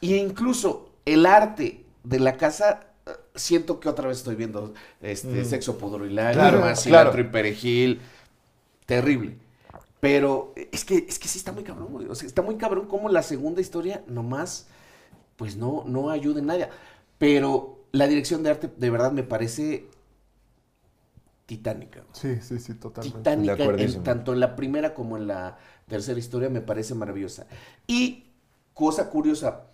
Y incluso el arte de la casa, siento que otra vez estoy viendo este, Sexo, Pudor y Lágrimas, Claro, Cilantro claro. y Perejil. Terrible. Pero es que, es que sí está muy cabrón, güey. O sea, está muy cabrón como la segunda historia nomás, pues no, no ayuda en nada. Pero la dirección de arte de verdad me parece titánica. güey Sí, sí, sí, totalmente. titánica, De en- tanto en la primera como en la tercera historia, me parece maravillosa. Y, cosa curiosa,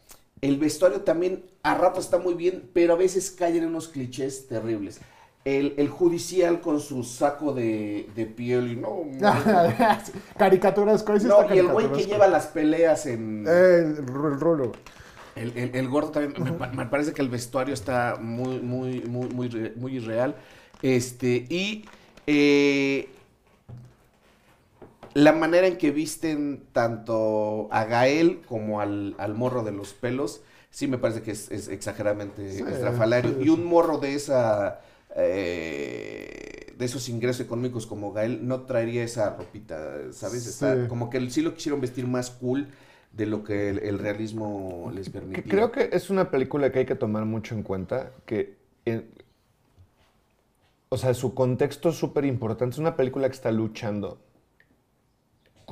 el vestuario también a ratos está muy bien, pero a veces caen en unos clichés terribles. El, el judicial con su saco de, de piel y no... [LAUGHS] Caricaturas, ¿cuál es no, y el güey que lleva las peleas en... Eh, el, el rolo. El, gordo también, me, pa- me parece que el vestuario está muy, muy, muy, muy, muy irreal. Este, y eh, la manera en que visten tanto a Gael como al, al morro de los pelos, sí me parece que es, es exageradamente Sí, estrafalario. sí, y un morro de esa... eh, de esos ingresos económicos como Gael no traería esa ropita, ¿sabes? Está- Sí. como que sí lo quisieron vestir más cool de lo que el, el realismo les permitía. creo que es una película que hay que tomar mucho en cuenta, que, en- o sea, su contexto es súper importante. Es una película que está luchando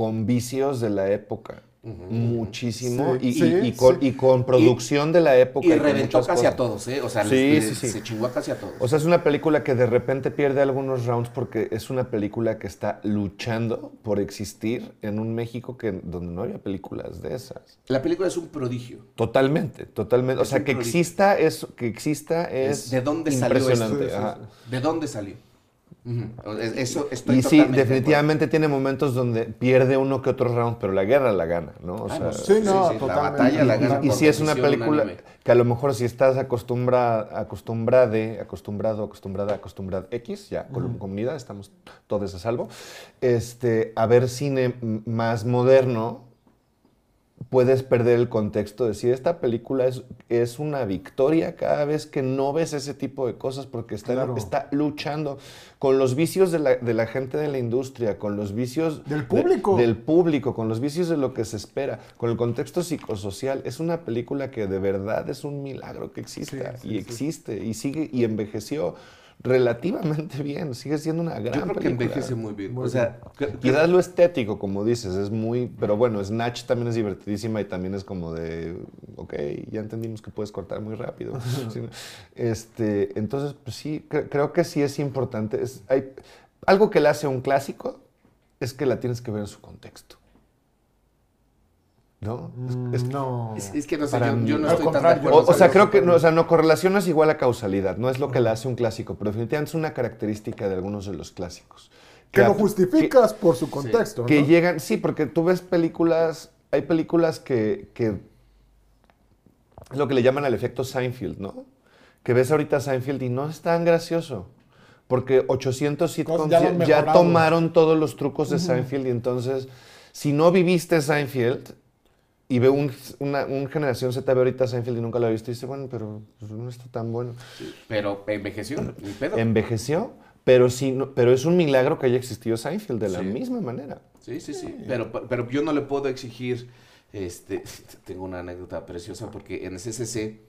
con vicios de la época. muchísimo Sí, y, sí, y- y con, sí. y con producción de la época. Y reventó casi a todos, ¿eh? O sea, se chingó casi a todos. O sea, es una película que de repente pierde algunos rounds porque es una película que está luchando por existir en un México que, donde no había películas de esas. la película es un prodigio. Totalmente, totalmente. O sea, que prodigio. exista es, que exista es, de dónde salió esto. ¿De dónde salió? Eso estoy Y sí, de definitivamente tiene momentos donde pierde uno que otro round, pero la guerra la gana, ¿no? O Ah, sea, no, Sí, no, La batalla la gana y, si es una película que a lo mejor si estás acostumbra, acostumbrade, acostumbrado, acostumbrada, acostumbrada X, ya con comunidad, estamos todos a salvo, este, a ver cine más moderno, puedes perder el contexto de si esta película es, es una victoria cada vez que no ves ese tipo de cosas porque está, Claro. está luchando con los vicios de la, de la gente de la industria, con los vicios Del de- público. del público, con los vicios de lo que se espera, con el contexto psicosocial. Es una película que de verdad es un milagro que exista Sí, sí, y sí. existe y sigue y envejeció relativamente [LAUGHS] bien. Sigue siendo una gran Yo creo que película. envejece muy bien. Muy o sea, que- Quizás lo estético, como dices, es muy. Pero bueno, Snatch también es divertidísima y también es como de. Ok, ya entendimos que puedes cortar muy rápido. [LAUGHS] Este, entonces, pues sí, cre- creo que sí es importante. Es, hay, algo que le hace a un clásico es que la tienes que ver en su contexto. ¿No? Es- Mm, no. es, es que no sé, yo, yo no Al estoy tan de acuerdo. O, sea, creo que no, o sea, no correlación no es igual a causalidad, no es lo que le hace un clásico, pero definitivamente es una característica de algunos de los clásicos. Que lo justificas por su contexto, que ¿no? llegan, sí, porque tú ves películas, hay películas que, que es lo que le llaman el efecto Seinfeld, ¿no? Que ves ahorita Seinfeld y no es tan gracioso. Porque 800 sitcoms ya ya, tomaron todos los trucos de Seinfeld y entonces, si no viviste Seinfeld y ve un, una un generación Z ve ahorita Seinfeld y nunca lo ha visto y dice, bueno, pero pues, no está tan bueno. Pero envejeció, ni pedo. Envejeció, pero, sí, no- pero es un milagro que haya existido Seinfeld de la Sí. misma manera. Sí, sí, sí. Pero, pero yo no le puedo exigir. Este, [LAUGHS] tengo una anécdota preciosa porque en CCC,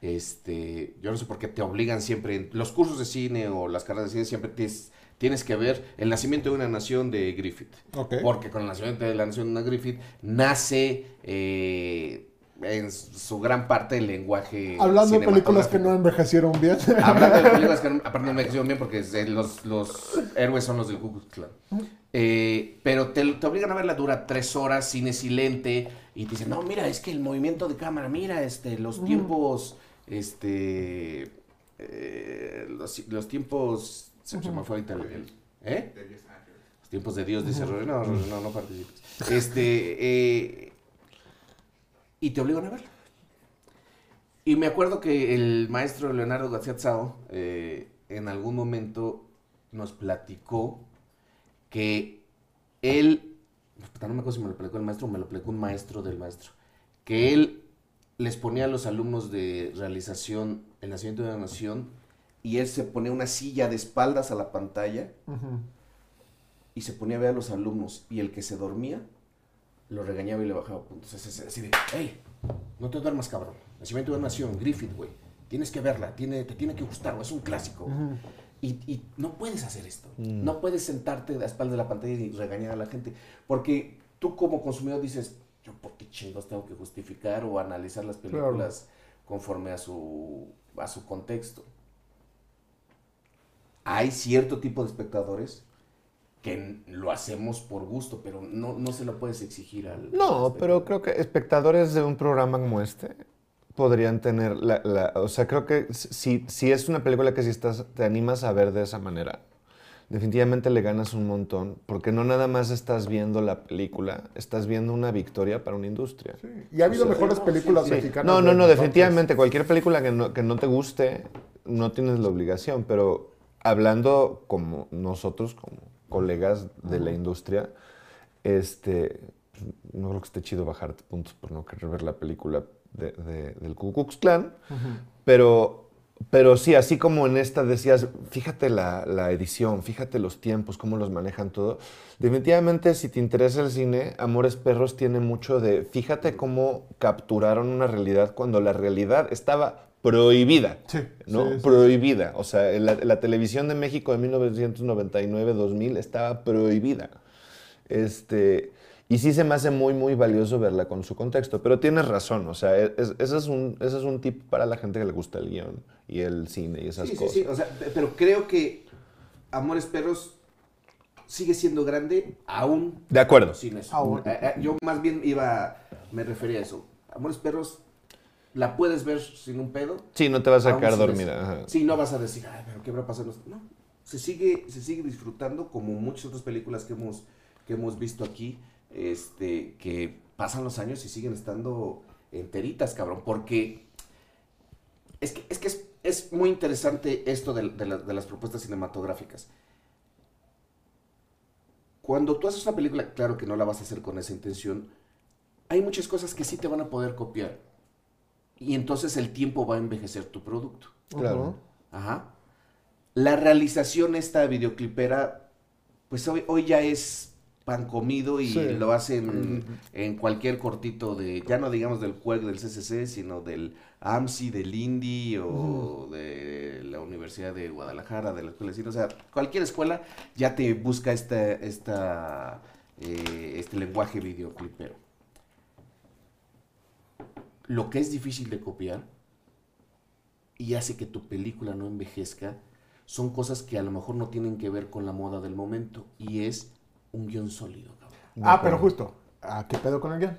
este, yo no sé por qué te obligan siempre, en los cursos de cine o las carreras de cine siempre tienes, tienes que ver el nacimiento de una nación de Griffith. Porque con el nacimiento de la nación de Griffith nace eh, en su gran parte el lenguaje. Hablando de películas que no envejecieron bien. [LAUGHS] Hablando de películas que [LAUGHS] no- aparte no envejecieron bien porque los, los héroes son los del Ku Klux Klan. Eh, pero te, te obligan a verla, dura tres horas, cine silente, y te dicen, no, mira, es que el movimiento de cámara, mira, este, los tiempos, este, eh, los, los tiempos, se, se me fue ahorita el, el- ¿eh? Los tiempos de Dios, dice Rory, no, Rory, no, no participes. Este, eh, y te obligan a verla. Y me acuerdo que el maestro Leonardo García Tsao eh, en algún momento nos platicó que él, no me acuerdo si me lo platicó el maestro o me lo platicó un maestro del maestro, que él les ponía a los alumnos de realización el nacimiento de una nación y él se ponía una silla de espaldas a la pantalla y se ponía a ver a los alumnos y el que se dormía lo regañaba y le bajaba puntos. Es- es- Así de, hey, no te duermas, cabrón. Nacimiento de una nación, Griffith, güey. Tienes que verla, tiene, te tiene que gustar, güey, es un clásico. y, y no puedes hacer esto. No puedes sentarte a espaldas de la pantalla y regañar a la gente. Porque tú como consumidor dices, yo por qué chingos tengo que justificar o analizar las películas conforme a su, a su contexto. Hay cierto tipo de espectadores que lo hacemos por gusto, pero no, no se lo puedes exigir al... No, al pero creo que espectadores de un programa como este podrían tener la, la- o sea, creo que si, si es una película que si estás, te animas a ver de esa manera, definitivamente le ganas un montón, porque no nada más estás viendo la película, estás viendo una victoria para una industria. Y ha habido mejores películas sí, sí. mexicanas. No, no, no, definitivamente cualquier película que no, que no te guste, no tienes la obligación, pero hablando como nosotros, como colegas de la industria, este, no creo que esté chido bajarte puntos por no querer ver la película de- de- del Ku Klux Klan, pero, pero sí, así como en esta decías, fíjate la, la edición, fíjate los tiempos, cómo los manejan todo. Definitivamente, si te interesa el cine, Amores Perros tiene mucho de, fíjate cómo capturaron una realidad cuando la realidad estaba prohibida. Sí, ¿no? sí, sí. prohibida. O sea, la, la televisión de México de 1999-2000 estaba prohibida. Este, Y sí se me hace muy, muy valioso verla con su contexto. Pero tienes razón, o sea, es- ese, es un, ese es un tip para la gente que le gusta el guion y el cine y esas Sí, sí, cosas. sí, o sea, pe- pero creo que Amores Perros sigue siendo grande aún De acuerdo. sin eso. Aún. Eh, eh, yo más bien iba, me refería a eso. Amores Perros, la puedes ver sin un pedo. Sí, no te vas a quedar dormida. ajá. Sí, no vas a decir, ay, pero ¿qué habrá pasado? No, se sigue, se sigue disfrutando como muchas otras películas que hemos, que hemos visto aquí, este, que pasan los años y siguen estando enteritas, cabrón, porque es que es, que es, es muy interesante esto de, de la- de las propuestas cinematográficas. Cuando tú haces una película, claro que no la vas a hacer con esa intención, hay muchas cosas que sí te van a poder copiar. Y entonces el tiempo va a envejecer tu producto. Claro. Ajá. La realización esta videoclipera, pues hoy, hoy ya es pan comido y Sí. lo hacen en cualquier cortito de, ya no digamos del juego del CCC, sino del AMSI, del INDI o de la Universidad de Guadalajara, de la Escuela de Cine. O sea, cualquier escuela ya te busca esta, esta, eh, este lenguaje videoclipero. Lo que es difícil de copiar y hace que tu película no envejezca son cosas que a lo mejor no tienen que ver con la moda del momento y es un guion sólido. cabrón. Ah, pero justo. ¿A qué pedo con el guion?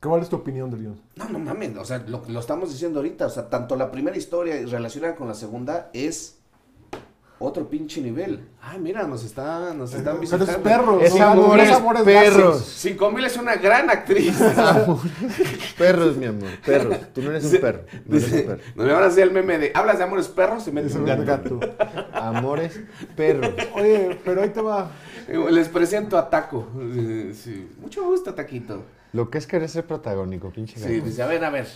¿Cuál es tu opinión del guion? No, no mames, o sea, lo, lo estamos diciendo ahorita, o sea, tanto la primera historia relacionada con la segunda es otro pinche nivel. Ay, mira, nos, está, nos están Pero visitando. es perros. Es o sea, amores perros. Cinco mil es una gran actriz. [LAUGHS] Perros, mi amor, perros. Tú no eres un perro. No eres un perro. Nos van a hacer el meme de, hablas de amores perros, se mete un gato. gato. Amores perros. Oye, pero ahí te va. Les presento a Taco. Sí. Mucho gusto, Taquito. Lo que es querer ser protagónico, pinche gato. Sí, dice, a ver, a ver.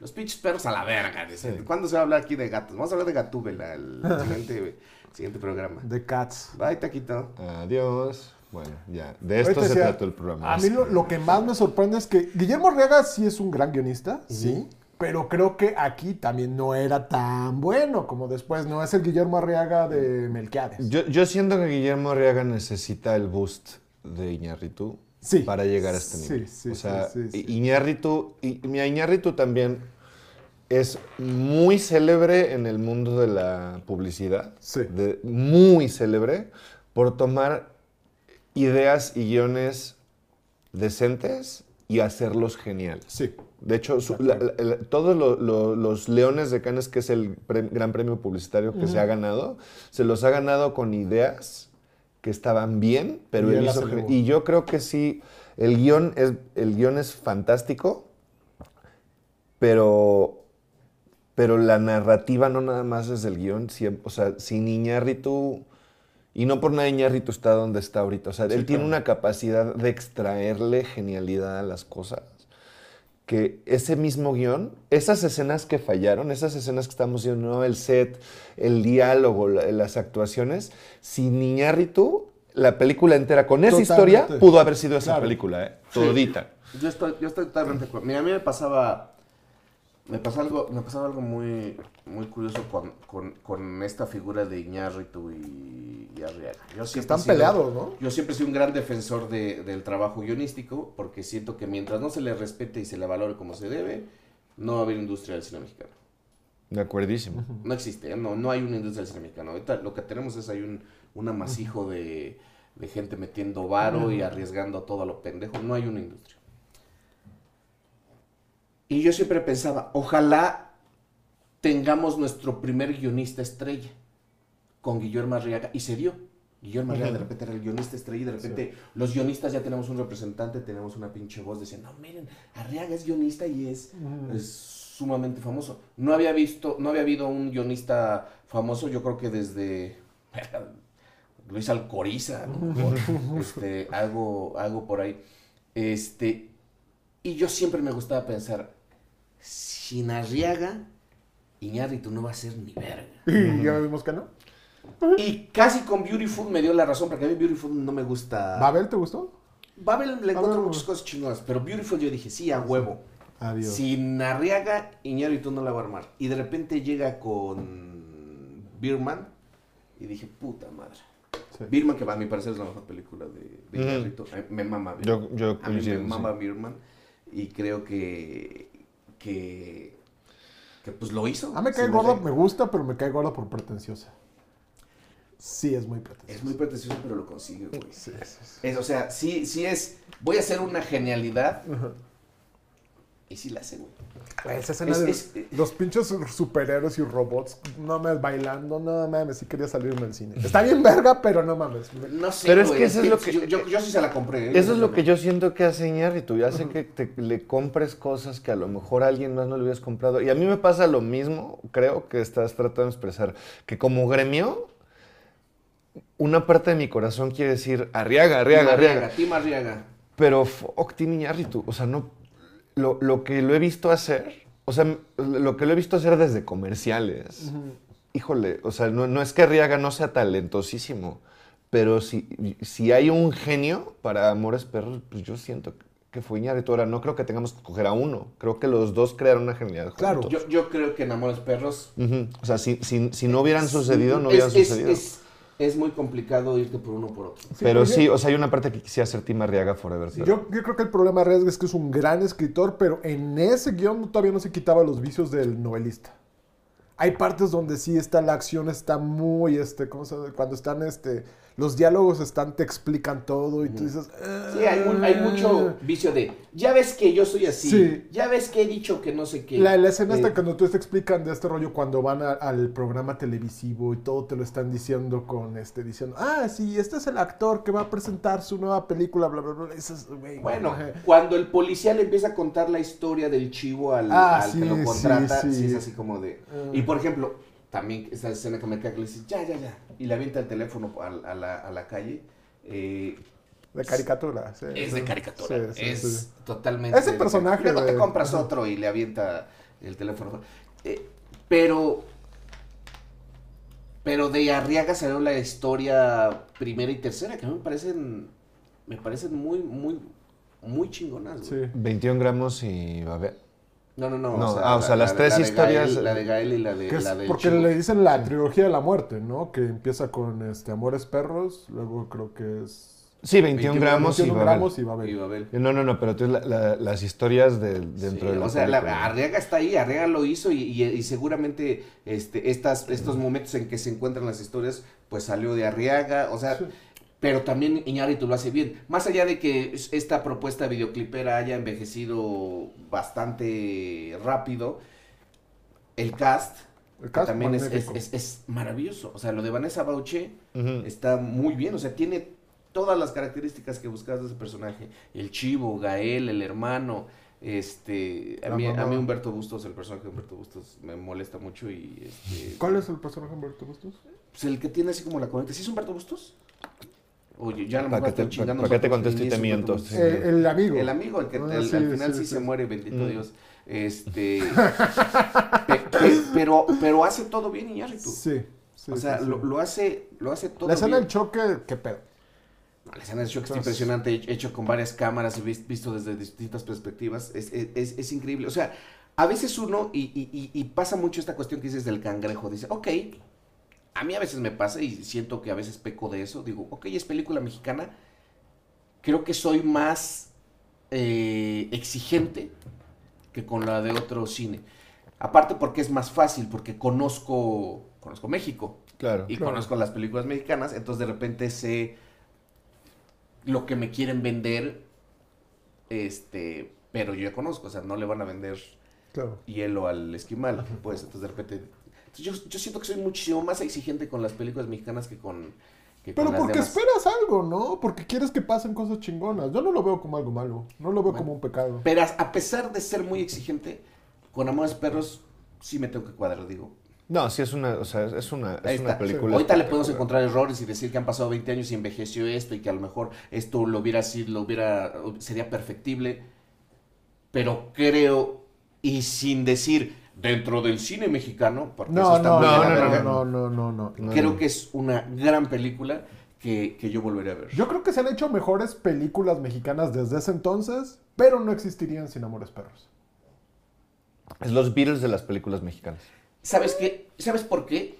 Los pinches perros a la verga. Dice. Sí. ¿Cuándo se va a hablar aquí de gatos? Vamos a hablar de Gatúbela el [LAUGHS] siguiente, siguiente programa. The Cats. Bye, Taquito. Adiós. Bueno, ya. De esto Ahorita se decía, trató el programa. A mí lo, lo que más me sorprende es que Guillermo Arriaga sí es un gran guionista, sí, pero creo que aquí también no era tan bueno como después. No es el Guillermo Arriaga de Melquiades. Yo, yo siento que Guillermo Arriaga necesita el boost de Iñárritu Sí. para llegar a este nivel. sí, o sea, sí, sí, sí. Iñárritu, Iñárritu también es muy célebre en el mundo de la publicidad. Sí. de- muy célebre por tomar ideas y guiones decentes y hacerlos geniales. Sí. De hecho, su- la- la- la- todos lo- lo- los Leones de Cannes, que es el pre- gran premio publicitario que se ha ganado, se los ha ganado con ideas que estaban bien, pero Y él hizo y yo creo que sí, el guion es, el guion es fantástico, pero, pero la narrativa no nada más es del guion, siem- o sea, sin Iñárritu, y no por nada Iñárritu está donde está ahorita, o sea, él tiene una capacidad de extraerle genialidad a las cosas que ese mismo guion, esas escenas que fallaron, esas escenas que estamos viendo, ¿no? el set, el diálogo, la- las actuaciones, sin Iñárritu, la película entera con esa historia pudo haber sido esa Claro. película, ¿eh? Todita. Yo estoy, yo estoy totalmente de acuerdo. Mira, a mí me pasaba. Me pasaba algo, me pasaba algo muy, muy curioso con, con, con esta figura de Iñárritu y, y Arriaga. Yo Que están sido- peleados, ¿no? Yo siempre he sido un gran defensor de- del trabajo guionístico, porque siento que mientras no se le respete y se le valore como se debe, no va a haber industria del cine mexicano. De acuerdísimo. No existe, ¿eh? no, no hay una industria del cine mexicano. Ahorita lo que tenemos es hay un, un amasijo de, de gente metiendo varo y arriesgando a todo a lo pendejo. No hay una industria. Y yo siempre pensaba, ojalá tengamos nuestro primer guionista estrella con Guillermo Arriaga. Y se dio. Guillermo Arriaga de repente era el guionista estrella y de repente los guionistas ya tenemos un representante, tenemos una pinche voz. Decían, no, miren, Arriaga es guionista y es, es sumamente famoso. No había visto, no había habido un guionista famoso, yo creo que desde [LAUGHS] Luis Alcoriza, ¿no? [LAUGHS] este, algo, algo por ahí. Este, y yo siempre me gustaba pensar, sin Arriaga, Iñárritu no va a ser ni verga. [LAUGHS] Y ya vimos que no. Y casi con Beautiful me dio la razón, porque a mí Beautiful no me gusta. ¿Babel te gustó? Babel le encontré Babel. muchas cosas chingonas, pero Beautiful yo dije, sí, a huevo. Adiós. Sin Arriaga, Iñárritu no la va a armar. Y de repente llega con Birman y dije, puta madre. Sí. Birman, que a mi parecer es la mejor película de, de. Iñárritu. Mí Me mama Birman. Yo, yo a mí me mama sí. Birman. Y creo que, que, que pues lo hizo. A mí me cae gorda, me gusta, pero me cae gorda por pretenciosa. Sí, es muy pretenciosa. Es muy pretencioso, pero lo consigue, güey. Sí, sí, sí. Es, o sea, sí, sí es. Voy a hacer una genialidad. Y sí la hace, güey. Esa escena Es- de es- eh, los pinches superhéroes y robots, no mames, bailando, no mames, sí quería salirme del cine. Está bien verga, pero no mames. No sé. Pero es güey, que eso es lo que- Yo, yo, yo sí se la compré. ¿eh? Eso es lo que yo siento que hace Iñárritu, y hace que te- le compres cosas que a lo mejor a alguien más no le hubieras comprado. Y a mí me pasa lo mismo, creo que estás tratando de expresar, que como gremio, una parte de mi corazón quiere decir, Arriaga, Arriaga, Arriaga. Tim Arriaga. Pero fuck, Tim Iñárritu, o sea, no, lo, lo que lo he visto hacer, o sea, lo que lo he visto hacer desde comerciales, híjole, o sea, no, no es que Arriaga no sea talentosísimo, pero si, si hay un genio para Amores Perros, pues yo siento que fue Iñárritu. Ahora, no creo que tengamos que coger a uno, creo que los dos crearon una genialidad Claro. Yo, yo creo que en Amores Perros. O sea, si, si- si no hubieran sucedido, no hubieran es- sucedido. Es, es muy complicado irte por uno o por otro. pero sí, o sea, hay una parte que quisiera hacer Tim Arriaga Forever. pero- Yo, yo creo que el problema de Riesgo es que es un gran escritor, pero en ese guion todavía no se quitaba los vicios del novelista. Hay partes donde sí está la acción, está muy, este, ¿cómo se llama? Cuando están, este, los diálogos están, te explican todo y tú dices... Sí, hay, mu- hay mucho "Ah". vicio de. Ya ves que yo soy así. Sí. Ya ves que he dicho que no sé qué. La, la escena Eh, esta cuando tú te explican de este rollo cuando van a- al programa televisivo y todo te lo están diciendo con este diciendo, ah, sí, este es el actor que va a presentar su nueva película, bla, bla, bla. Es, Bueno, cuando el policía le empieza a contar la historia del chivo al, Ah, al sí, que lo contrata, sí, sí. es así como de. Ah. Y por ejemplo, también esa escena que me caga, que le dice, ya, ya, ya. Y le avienta el teléfono a, a la, a la calle. eh, de caricatura. sí, es sí. de caricatura. Sí, sí, es sí. totalmente. Ese personaje, Luego te compras Ajá. otro y le avienta el teléfono. Eh, pero. Pero de Arriaga salió la historia primera y tercera, que a mí me parecen. Me parecen muy, muy, muy chingonas. güey. Sí. 21 gramos y Babel. No, no, no. No, ah, o sea, las tres de historias- Gael, la de Gael y la de Que es la del porque chivo. le dicen la trilogía de la muerte, ¿no? Que empieza con este Amores Perros, luego creo que es... Sí, 21, gramos 21 y Babel. gramos y Babel. Y Babel. No, no, no, pero tú la- la- las historias del- dentro Sí, de la o sea, la-. Arriaga está ahí, Arriaga lo hizo y, y- y seguramente este, estas, estos momentos en que se encuentran las historias, pues salió de Arriaga, o sea, Sí. Pero también Iñárritu lo hace bien. Más allá de que es- esta propuesta videoclipera haya envejecido bastante rápido, el cast, El que cast también es, es- es- es maravilloso. O sea, lo de Vanessa Bauche está muy bien, o sea, tiene todas las características que buscabas de ese personaje. El chivo, Gael, el hermano, este, a mí, a mí Humberto Bustos, el personaje de Humberto Bustos me molesta mucho y este, ¿Cuál es el personaje de Humberto Bustos? pues el que tiene así como la corriente, ¿sí es Humberto Bustos? Oye, ya mejor que estoy te- chingando. para que te contesto y te es miento, sí. Eh, el amigo. El amigo, el que Ah, el- sí, al final sí, sí, se muere, bendito Mm. Dios. Este, [LAUGHS] pe- pe- pero, pero hace todo bien Iñárritu. Sí. sí, o sea, sí, sí. Lo, lo hace, lo hace todo La escena bien. del choque, qué pedo. No, la escena del está Entonces- impresionante, hecho- con varias cámaras visto desde distintas perspectivas. Es, es- es- es increíble. O sea, a veces uno, y, y- y- y pasa mucho esta cuestión que dices del cangrejo, dice, ok, a mí a veces me pasa y siento que a veces peco de eso. Digo, ok, es película mexicana. Creo que soy más eh, exigente que con la de otro cine. Aparte porque es más fácil, porque conozco, conozco México Claro. y Claro. conozco las películas mexicanas, entonces de repente sé lo que me quieren vender, este, pero yo ya conozco, o sea, no le van a vender Claro. hielo al esquimal, pues, entonces de repente, yo, yo siento que soy muchísimo más exigente con las películas mexicanas que con, que con Pero las porque demás. esperas algo, ¿no? Porque quieres que pasen cosas chingonas. Yo no lo veo como algo malo. No lo veo Bueno. como un pecado. Pero a- pesar de ser muy exigente, con Amores Perros sí me tengo que cuadrar, digo. No, sí es una, o sea, es una, es una película. Ahorita le podemos encontrar errores y decir que han pasado 20 años y envejeció esto y que a lo mejor esto lo hubiera sido, lo hubiera, sería perfectible. Pero creo, y sin decir dentro del cine mexicano, porque eso No, está no, muy no, no, no, no, no, no. No, creo no. que es una gran película que, que yo volveré a ver. Yo creo que se han hecho mejores películas mexicanas desde ese entonces, pero no existirían sin Amores Perros. Es los Beatles de las películas mexicanas. ¿Sabes qué? ¿Sabes por qué?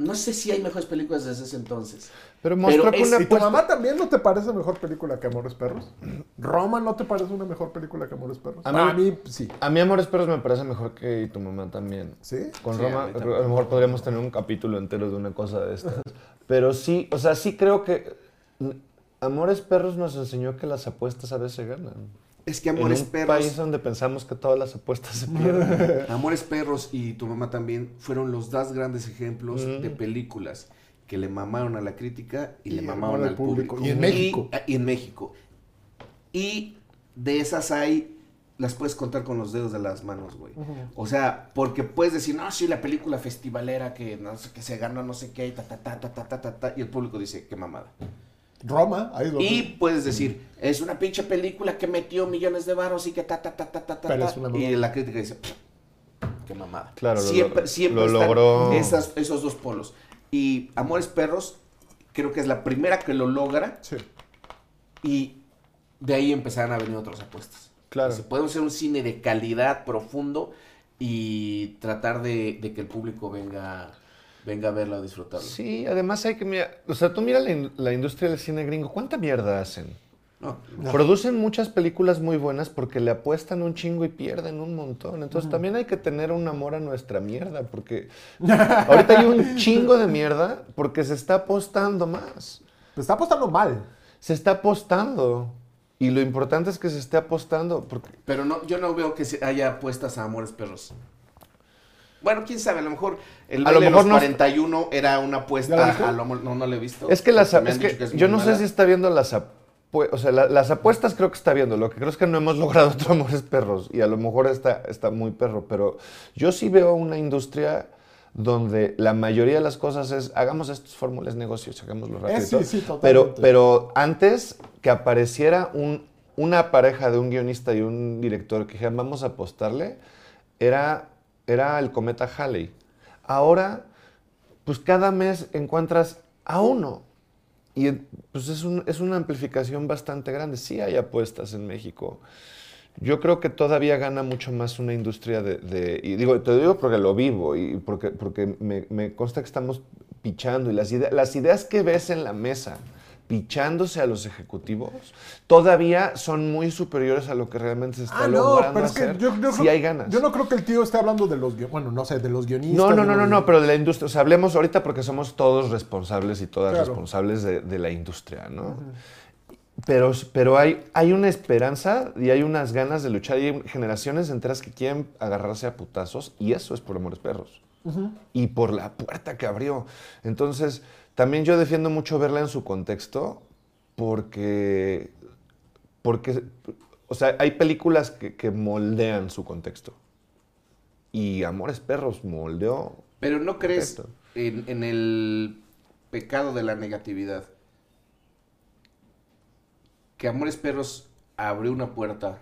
No sé si hay mejores películas desde ese entonces. Pero mostró que es- una ¿Y tu mamá también no te parece mejor película que Amores Perros? ¿Roma no te parece una mejor película que Amores Perros? A A mí- mí, sí. A mí Amores Perros me parece mejor que y tu mamá también. ¿Sí? Con Sí, a Roma, a, también. lo mejor podríamos tener un capítulo entero de una cosa de estas. [LAUGHS] Pero sí, o sea, sí creo que Amores Perros nos enseñó que las apuestas a veces ganan. Es que Amores en un Perros, país donde pensamos que todas las apuestas se pierden. [LAUGHS] Amores Perros y tu mamá también fueron los dos grandes ejemplos Mm. de películas que le mamaron a la crítica y, Y le mamaron al público. público. Y en México. Y en México. Y de esas hay, las puedes contar con los dedos de las manos, güey. O sea, porque puedes decir, no, sí, la película festivalera que no sé que se ganó no sé qué, y ta, ta, ta, ta, ta, ta, ta, ta, y el público dice, qué mamada. Roma, ahí es donde- Y puedes decir, es una pinche película que metió millones de varos y que ta, ta, ta, ta, ta, ta, Pero ta", es una y la crítica dice, qué mamada. Claro, siempre, lo- siempre lo están logró. esas- esos dos polos. Y Amores Perros, creo que es la primera que lo logra Sí. y de ahí empezaron a venir otras apuestas. Claro. Dice, podemos hacer un cine de calidad, profundo y tratar de, de que el público venga, venga a verlo, a disfrutarlo. Sí, además hay que mirar, o sea, tú mira la, in- la industria del cine gringo, ¿cuánta mierda hacen? No, Producen muchas películas muy buenas porque le apuestan un chingo y pierden un montón. Entonces también hay que tener un amor a nuestra mierda porque ahorita hay un [LAUGHS] chingo de mierda porque se está apostando más. Te está apostando mal. Se está apostando. Y lo importante es que se esté apostando porque Pero no, yo no veo que se haya apuestas a Amores Perros. Bueno, quién sabe, a lo mejor el A lo baile de mejor los no- 41 era una ¿Ya la apuesta a lo no, no lo he visto. Es que las es que yo no sé si está viendo las apuestas, o sea, la- las apuestas creo que está viendo, lo que creo es que no hemos [LAUGHS] logrado otro Amores Perros y a lo mejor está, está muy perro, pero yo sí veo una industria donde la mayoría de las cosas es hagamos estos fórmulas negocios, hagámoslo rápido. Eh, sí, sí, totalmente. pero, pero antes que apareciera un, una pareja de un guionista y un director que dijeran vamos a apostarle, era, era el cometa Halley. Ahora, pues cada mes encuentras a uno. Y pues es, un- es una amplificación bastante grande. Sí hay apuestas en México. Yo creo que todavía gana mucho más una industria de... de- y digo, te digo porque lo vivo y porque, porque me, me consta que estamos pichando y las, ide- las ideas que ves en la mesa pichándose a los ejecutivos todavía son muy superiores a lo que realmente se está Ah, no, logrando pero es que hacer. yo, yo sí creo, hay ganas. yo no creo que el tío esté hablando de los, bueno, no sé, de los guionistas. No, no, no, no, no, pero de la industria. O sea, hablemos ahorita porque somos todos responsables y todas Claro. responsables de, de la industria, ¿no? Pero, pero hay, hay una esperanza y hay unas ganas de luchar. Y hay generaciones enteras que quieren agarrarse a putazos y eso es por Amores Perros. Y por la puerta que abrió. Entonces, también yo defiendo mucho verla en su contexto porque, porque o sea, hay películas que, que moldean su contexto. Y Amores Perros moldeó. Pero no crees en el pecado de la negatividad. Que Amores Perros abrió una puerta,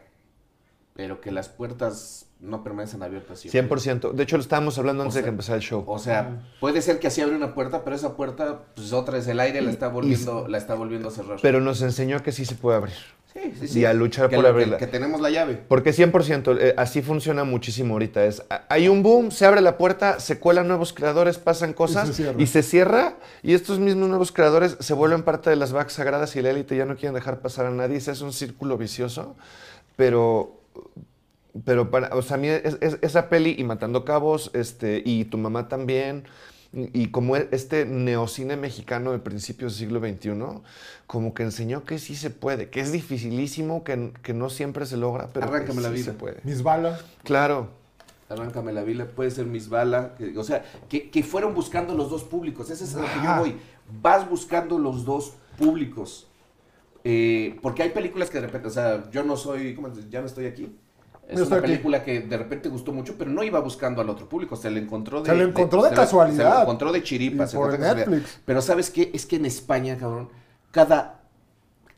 pero que las puertas no permanecen abiertas siempre. 100%. De hecho, lo estábamos hablando antes sea, de que empezara el show. O sea, puede ser que así abre una puerta, pero esa puerta, pues otra vez el aire la está volviendo, la está volviendo a cerrar. Pero nos enseñó que sí se puede abrir. sí, sí, sí. y a luchar Que por lo- abrirla. Que, que tenemos la llave. Porque 100%, eh, así funciona muchísimo ahorita. Es, a- hay un boom, se abre la puerta, se cuelan nuevos creadores, pasan cosas se cierra. y se cierra. Y estos mismos nuevos creadores se vuelven parte de las vacas sagradas y la élite ya no quieren dejar pasar a nadie. Ese es un círculo vicioso. Pero, pero para, o sea, a mí es- es- esa peli y Matando Cabos, este, y tu mamá también, y, y como e- este neocine mexicano de principios del siglo XXI, como que enseñó que sí se puede, que es dificilísimo, que, que no siempre se logra, pero que Arráncame la sí vida. se puede. Mis balas. Claro. Arráncame la vila, puede ser Miss Bala. que- o sea, que, que fueron buscando los dos públicos. Ese es a lo que yo voy. Vas buscando los dos públicos. Eh, porque hay películas que de repente, o sea, yo no soy, ¿cómo ya no estoy aquí. Es una aquí. película que de repente gustó mucho, pero no iba buscando al otro público. Se le encontró de. Se le encontró de casualidad. Se le encontró de chiripa. Y se por encontró de casualidad. Netflix. Pero ¿sabes qué? Es que en España, cabrón, cada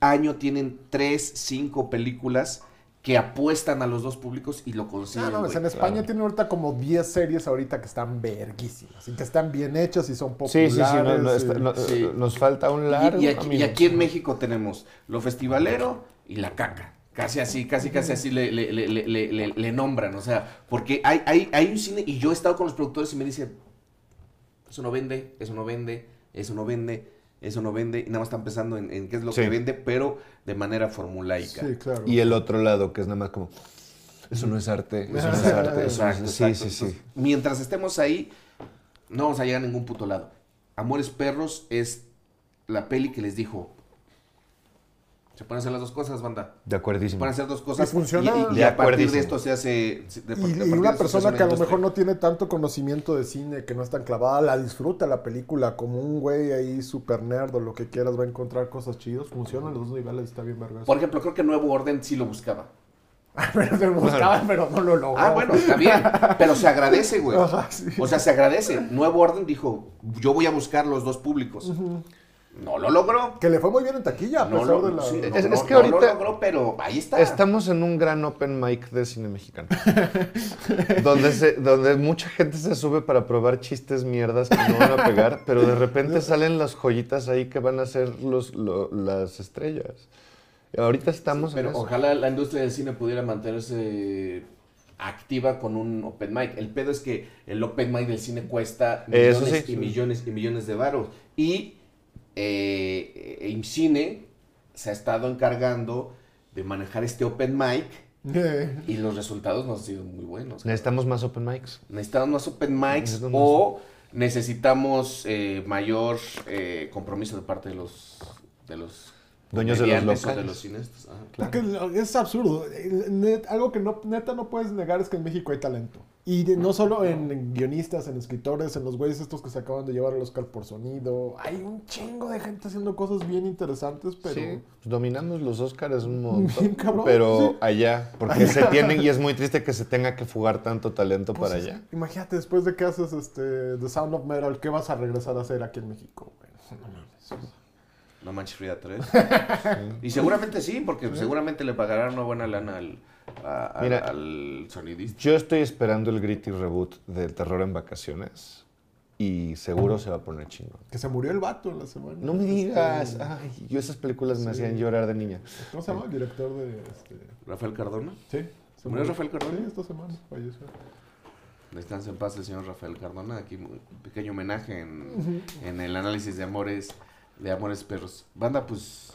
año tienen tres, cinco películas que apuestan a los dos públicos y lo consiguen. Ah, no, pues güey. en España claro. tiene ahorita como 10 series ahorita que están verguísimas y que están bien hechas y son populares. sí, sí. no- no, está- no- Sí. Nos falta un largo y, aquí, y camino. aquí en México tenemos lo festivalero y la caca. Casi así, casi, casi así le, le- le- le- le- le- le nombran. O sea, porque hay, hay, hay un cine y yo he estado con los productores y me dicen, Eso no vende, eso no vende, eso no vende, eso no vende. Y nada más están pensando en, en qué es lo Sí. que vende, pero de manera formulaica. Sí, claro. Y el otro lado, que es nada más como, eso no es arte, eso no es arte. eso no es- Exacto, sí, exacto. sí, sí. Entonces, mientras estemos ahí, no vamos a llegar a ningún puto lado. Amores Perros es la peli que les dijo. Se pueden hacer las dos cosas, banda. De Se acuerdísimo. pueden hacer dos cosas. Y funciona. Y, y De a partir de esto se hace. de- de- a Y, y una se persona que a lo mejor no tiene tanto conocimiento de cine, que no es tan clavada, la disfruta la película como un güey ahí super nerd o lo que quieras, va a encontrar cosas chidas. Funciona en los dos niveles, está bien vergas. Por ejemplo, creo que Nuevo Orden sí lo buscaba. [LAUGHS] pero se buscaba, pero no lo logró. Ah, bueno, está bien. Pero se agradece, güey. [LAUGHS] Ajá, sí. O sea, se agradece. Nuevo Orden dijo, yo voy a buscar los dos públicos. No lo logró. Que le fue muy bien en taquilla, a No pesar lo, de la... sí, Es- no- es que no lo ahorita- logró, pero ahí está. Estamos en un gran open mic de cine mexicano. [LAUGHS] donde, se, donde mucha gente se sube para probar chistes mierdas que no van a pegar, pero de repente salen las joyitas ahí que van a ser los, lo- las estrellas. Y ahorita estamos en Pero eso. ojalá la industria del cine pudiera mantenerse activa con un open mic. El pedo es que el open mic del cine cuesta Eso millones sí. y millones y millones de varos. Y eh, eh, IMCINE se ha estado encargando de manejar este open mic [LAUGHS] y los resultados no han sido muy buenos. Necesitamos más open mics. Necesitamos más open mics Necesitamos o necesitamos eh, mayor eh, compromiso de parte de los de los Dueños de los locales. de los cineastas. Ajá. porque es absurdo. Net- algo que no, neta no puedes negar es que en México hay talento. Y de- no solo en guionistas, en escritores, en los güeyes estos que se acaban de llevar al Oscar por sonido. Hay un chingo de gente haciendo cosas bien interesantes, pero... Sí, pues dominamos los Oscars un Bien montón. cabrón, pero sí. allá, porque se tienen y es muy triste que se tenga que fugar tanto talento Pues, para es- allá. Imagínate, después de que haces este The Sound of Metal, ¿qué vas a regresar a hacer aquí en México? güey? No mames. No manches Frida 3. [LAUGHS] Y seguramente sí, porque seguramente le pagarán una buena lana al, a- al- Mira. al sonidista. Yo estoy esperando el gritty reboot del terror en vacaciones y seguro se va a poner chingón. Que se murió el vato en la semana. No me Este, digas. Ay, yo esas películas me Sí. hacían llorar de niña. ¿Cómo se llama? El director de... Este... Rafael Cardona. Sí. ¿Se murió Rafael Cardona? Sí, esta semana falleció. Descansa en paz el señor Rafael Cardona. Aquí un pequeño homenaje en, en el análisis de Amores de Amores Perros. Banda, pues,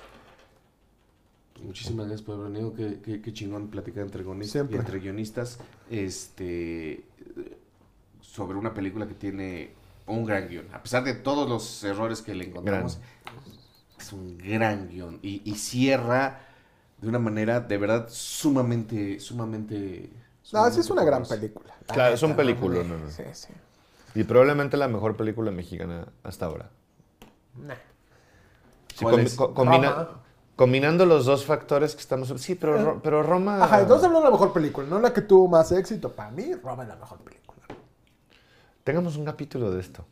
pues, muchísimas gracias por haber venido. Qué, qué- qué chingón platicar entre, guionistas Siempre. entre guionistas este, sobre una película que tiene un gran guion. A pesar de todos los errores que le encontramos, es un gran guion. Y, y cierra de una manera de verdad sumamente, sumamente... No, sí es una gran película. La Claro, es un película, Sí, no, no. Sí, sí. Y probablemente la mejor película mexicana hasta ahora. Nah. Sí, ¿Cuál combi- es? co- combina- combinando los dos factores que estamos... Sí, pero, Ro- pero Roma... Ajá, entonces hablando de la mejor película, no la que tuvo más éxito. Para mí, Roma es la mejor película. Tengamos un capítulo de esto.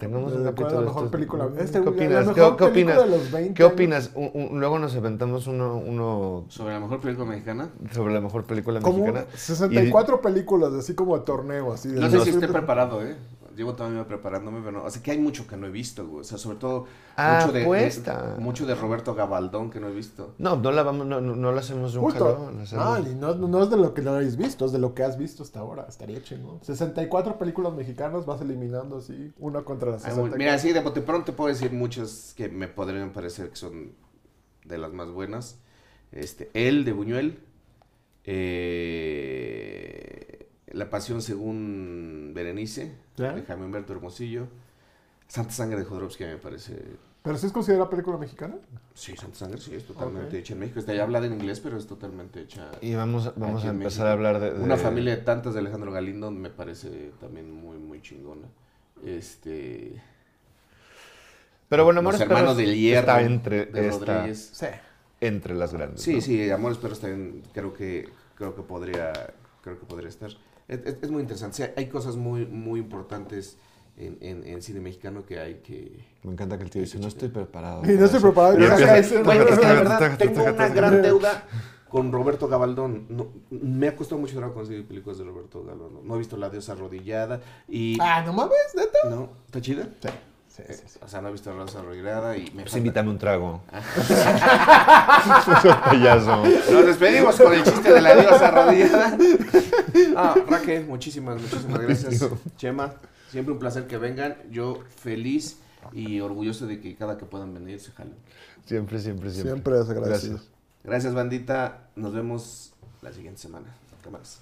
Tengamos ¿De un cuál es capítulo Este, la opinas? mejor ¿Qué, opinas? de los 20 ¿Qué opinas? Un- un- luego nos aventamos uno, uno Sobre la mejor película mexicana. sobre la mejor película Como mexicana. 64 películas, así como de torneo, así. de No sé los- si esté preparado, ¿eh? Llevo todavía preparándome, pero no. O sea, que hay mucho que no he visto, güey. O sea, sobre todo Ah, mucho, de, de- mucho de Roberto Gabaldón que no he visto. No, no la vamos, no, no, no la hacemos de un Justo. jalón. Ah, y no, no es de lo que no habéis visto, es de lo que has visto hasta ahora. Estaría chingón. 64 películas mexicanas, vas eliminando así, una contra las Ay, 64. Ah, mira, sí, de bote pronto te puedo decir muchas que me podrían parecer que son de las más buenas. Este, El de Buñuel. eh, La Pasión según Berenice. ¿Ya? De Jaime Humberto Hermosillo. Santa Sangre de Jodorowsky me parece ¿Pero si es considerada película mexicana? Sí, Santa Sangre sí, es totalmente hecha en México. Está ya hablada en inglés, pero es totalmente hecha. Y vamos, a- vamos empezar México. a hablar de, de- Una familia de tantas de Alejandro Galindo me parece también muy, muy chingona. Este. Pero bueno, Los Amores hermanos Perros del hierro está entre, de está. Sí. entre las grandes. Sí, ¿no? sí, Amores Perros también creo que, creo que podría, creo que podría estar. Es, es- muy interesante. Sí, hay cosas muy, muy importantes en, en, en cine mexicano que hay que. Me encanta que el tío dice, no estoy preparado. Y no estoy eso". preparado. Güey, es que la verdad tengo una gran deuda con Roberto Gabaldón. No, me ha costado mucho trabajo conseguir películas de Roberto Gabaldón. No he visto La Diosa Arrodillada y... Ah, no mames, neta. ¿No? ¿Está chida? Sí, sí, sí. sí. O sea, no he visto La Diosa Arrodillada y me Pues falta- invítame un trago. [LAUGHS] [LAUGHS] Payaso. Nos despedimos con el chiste de la diosa arrodillada. Ah, Raquel, muchísimas, muchísimas gracias. Chema, Siempre un placer que vengan. Yo feliz y orgulloso de que cada que puedan venir se jalen. Siempre, siempre, siempre. Siempre es agradecido. Gracias. Gracias, bandita. Nos vemos la siguiente semana. Cámaras.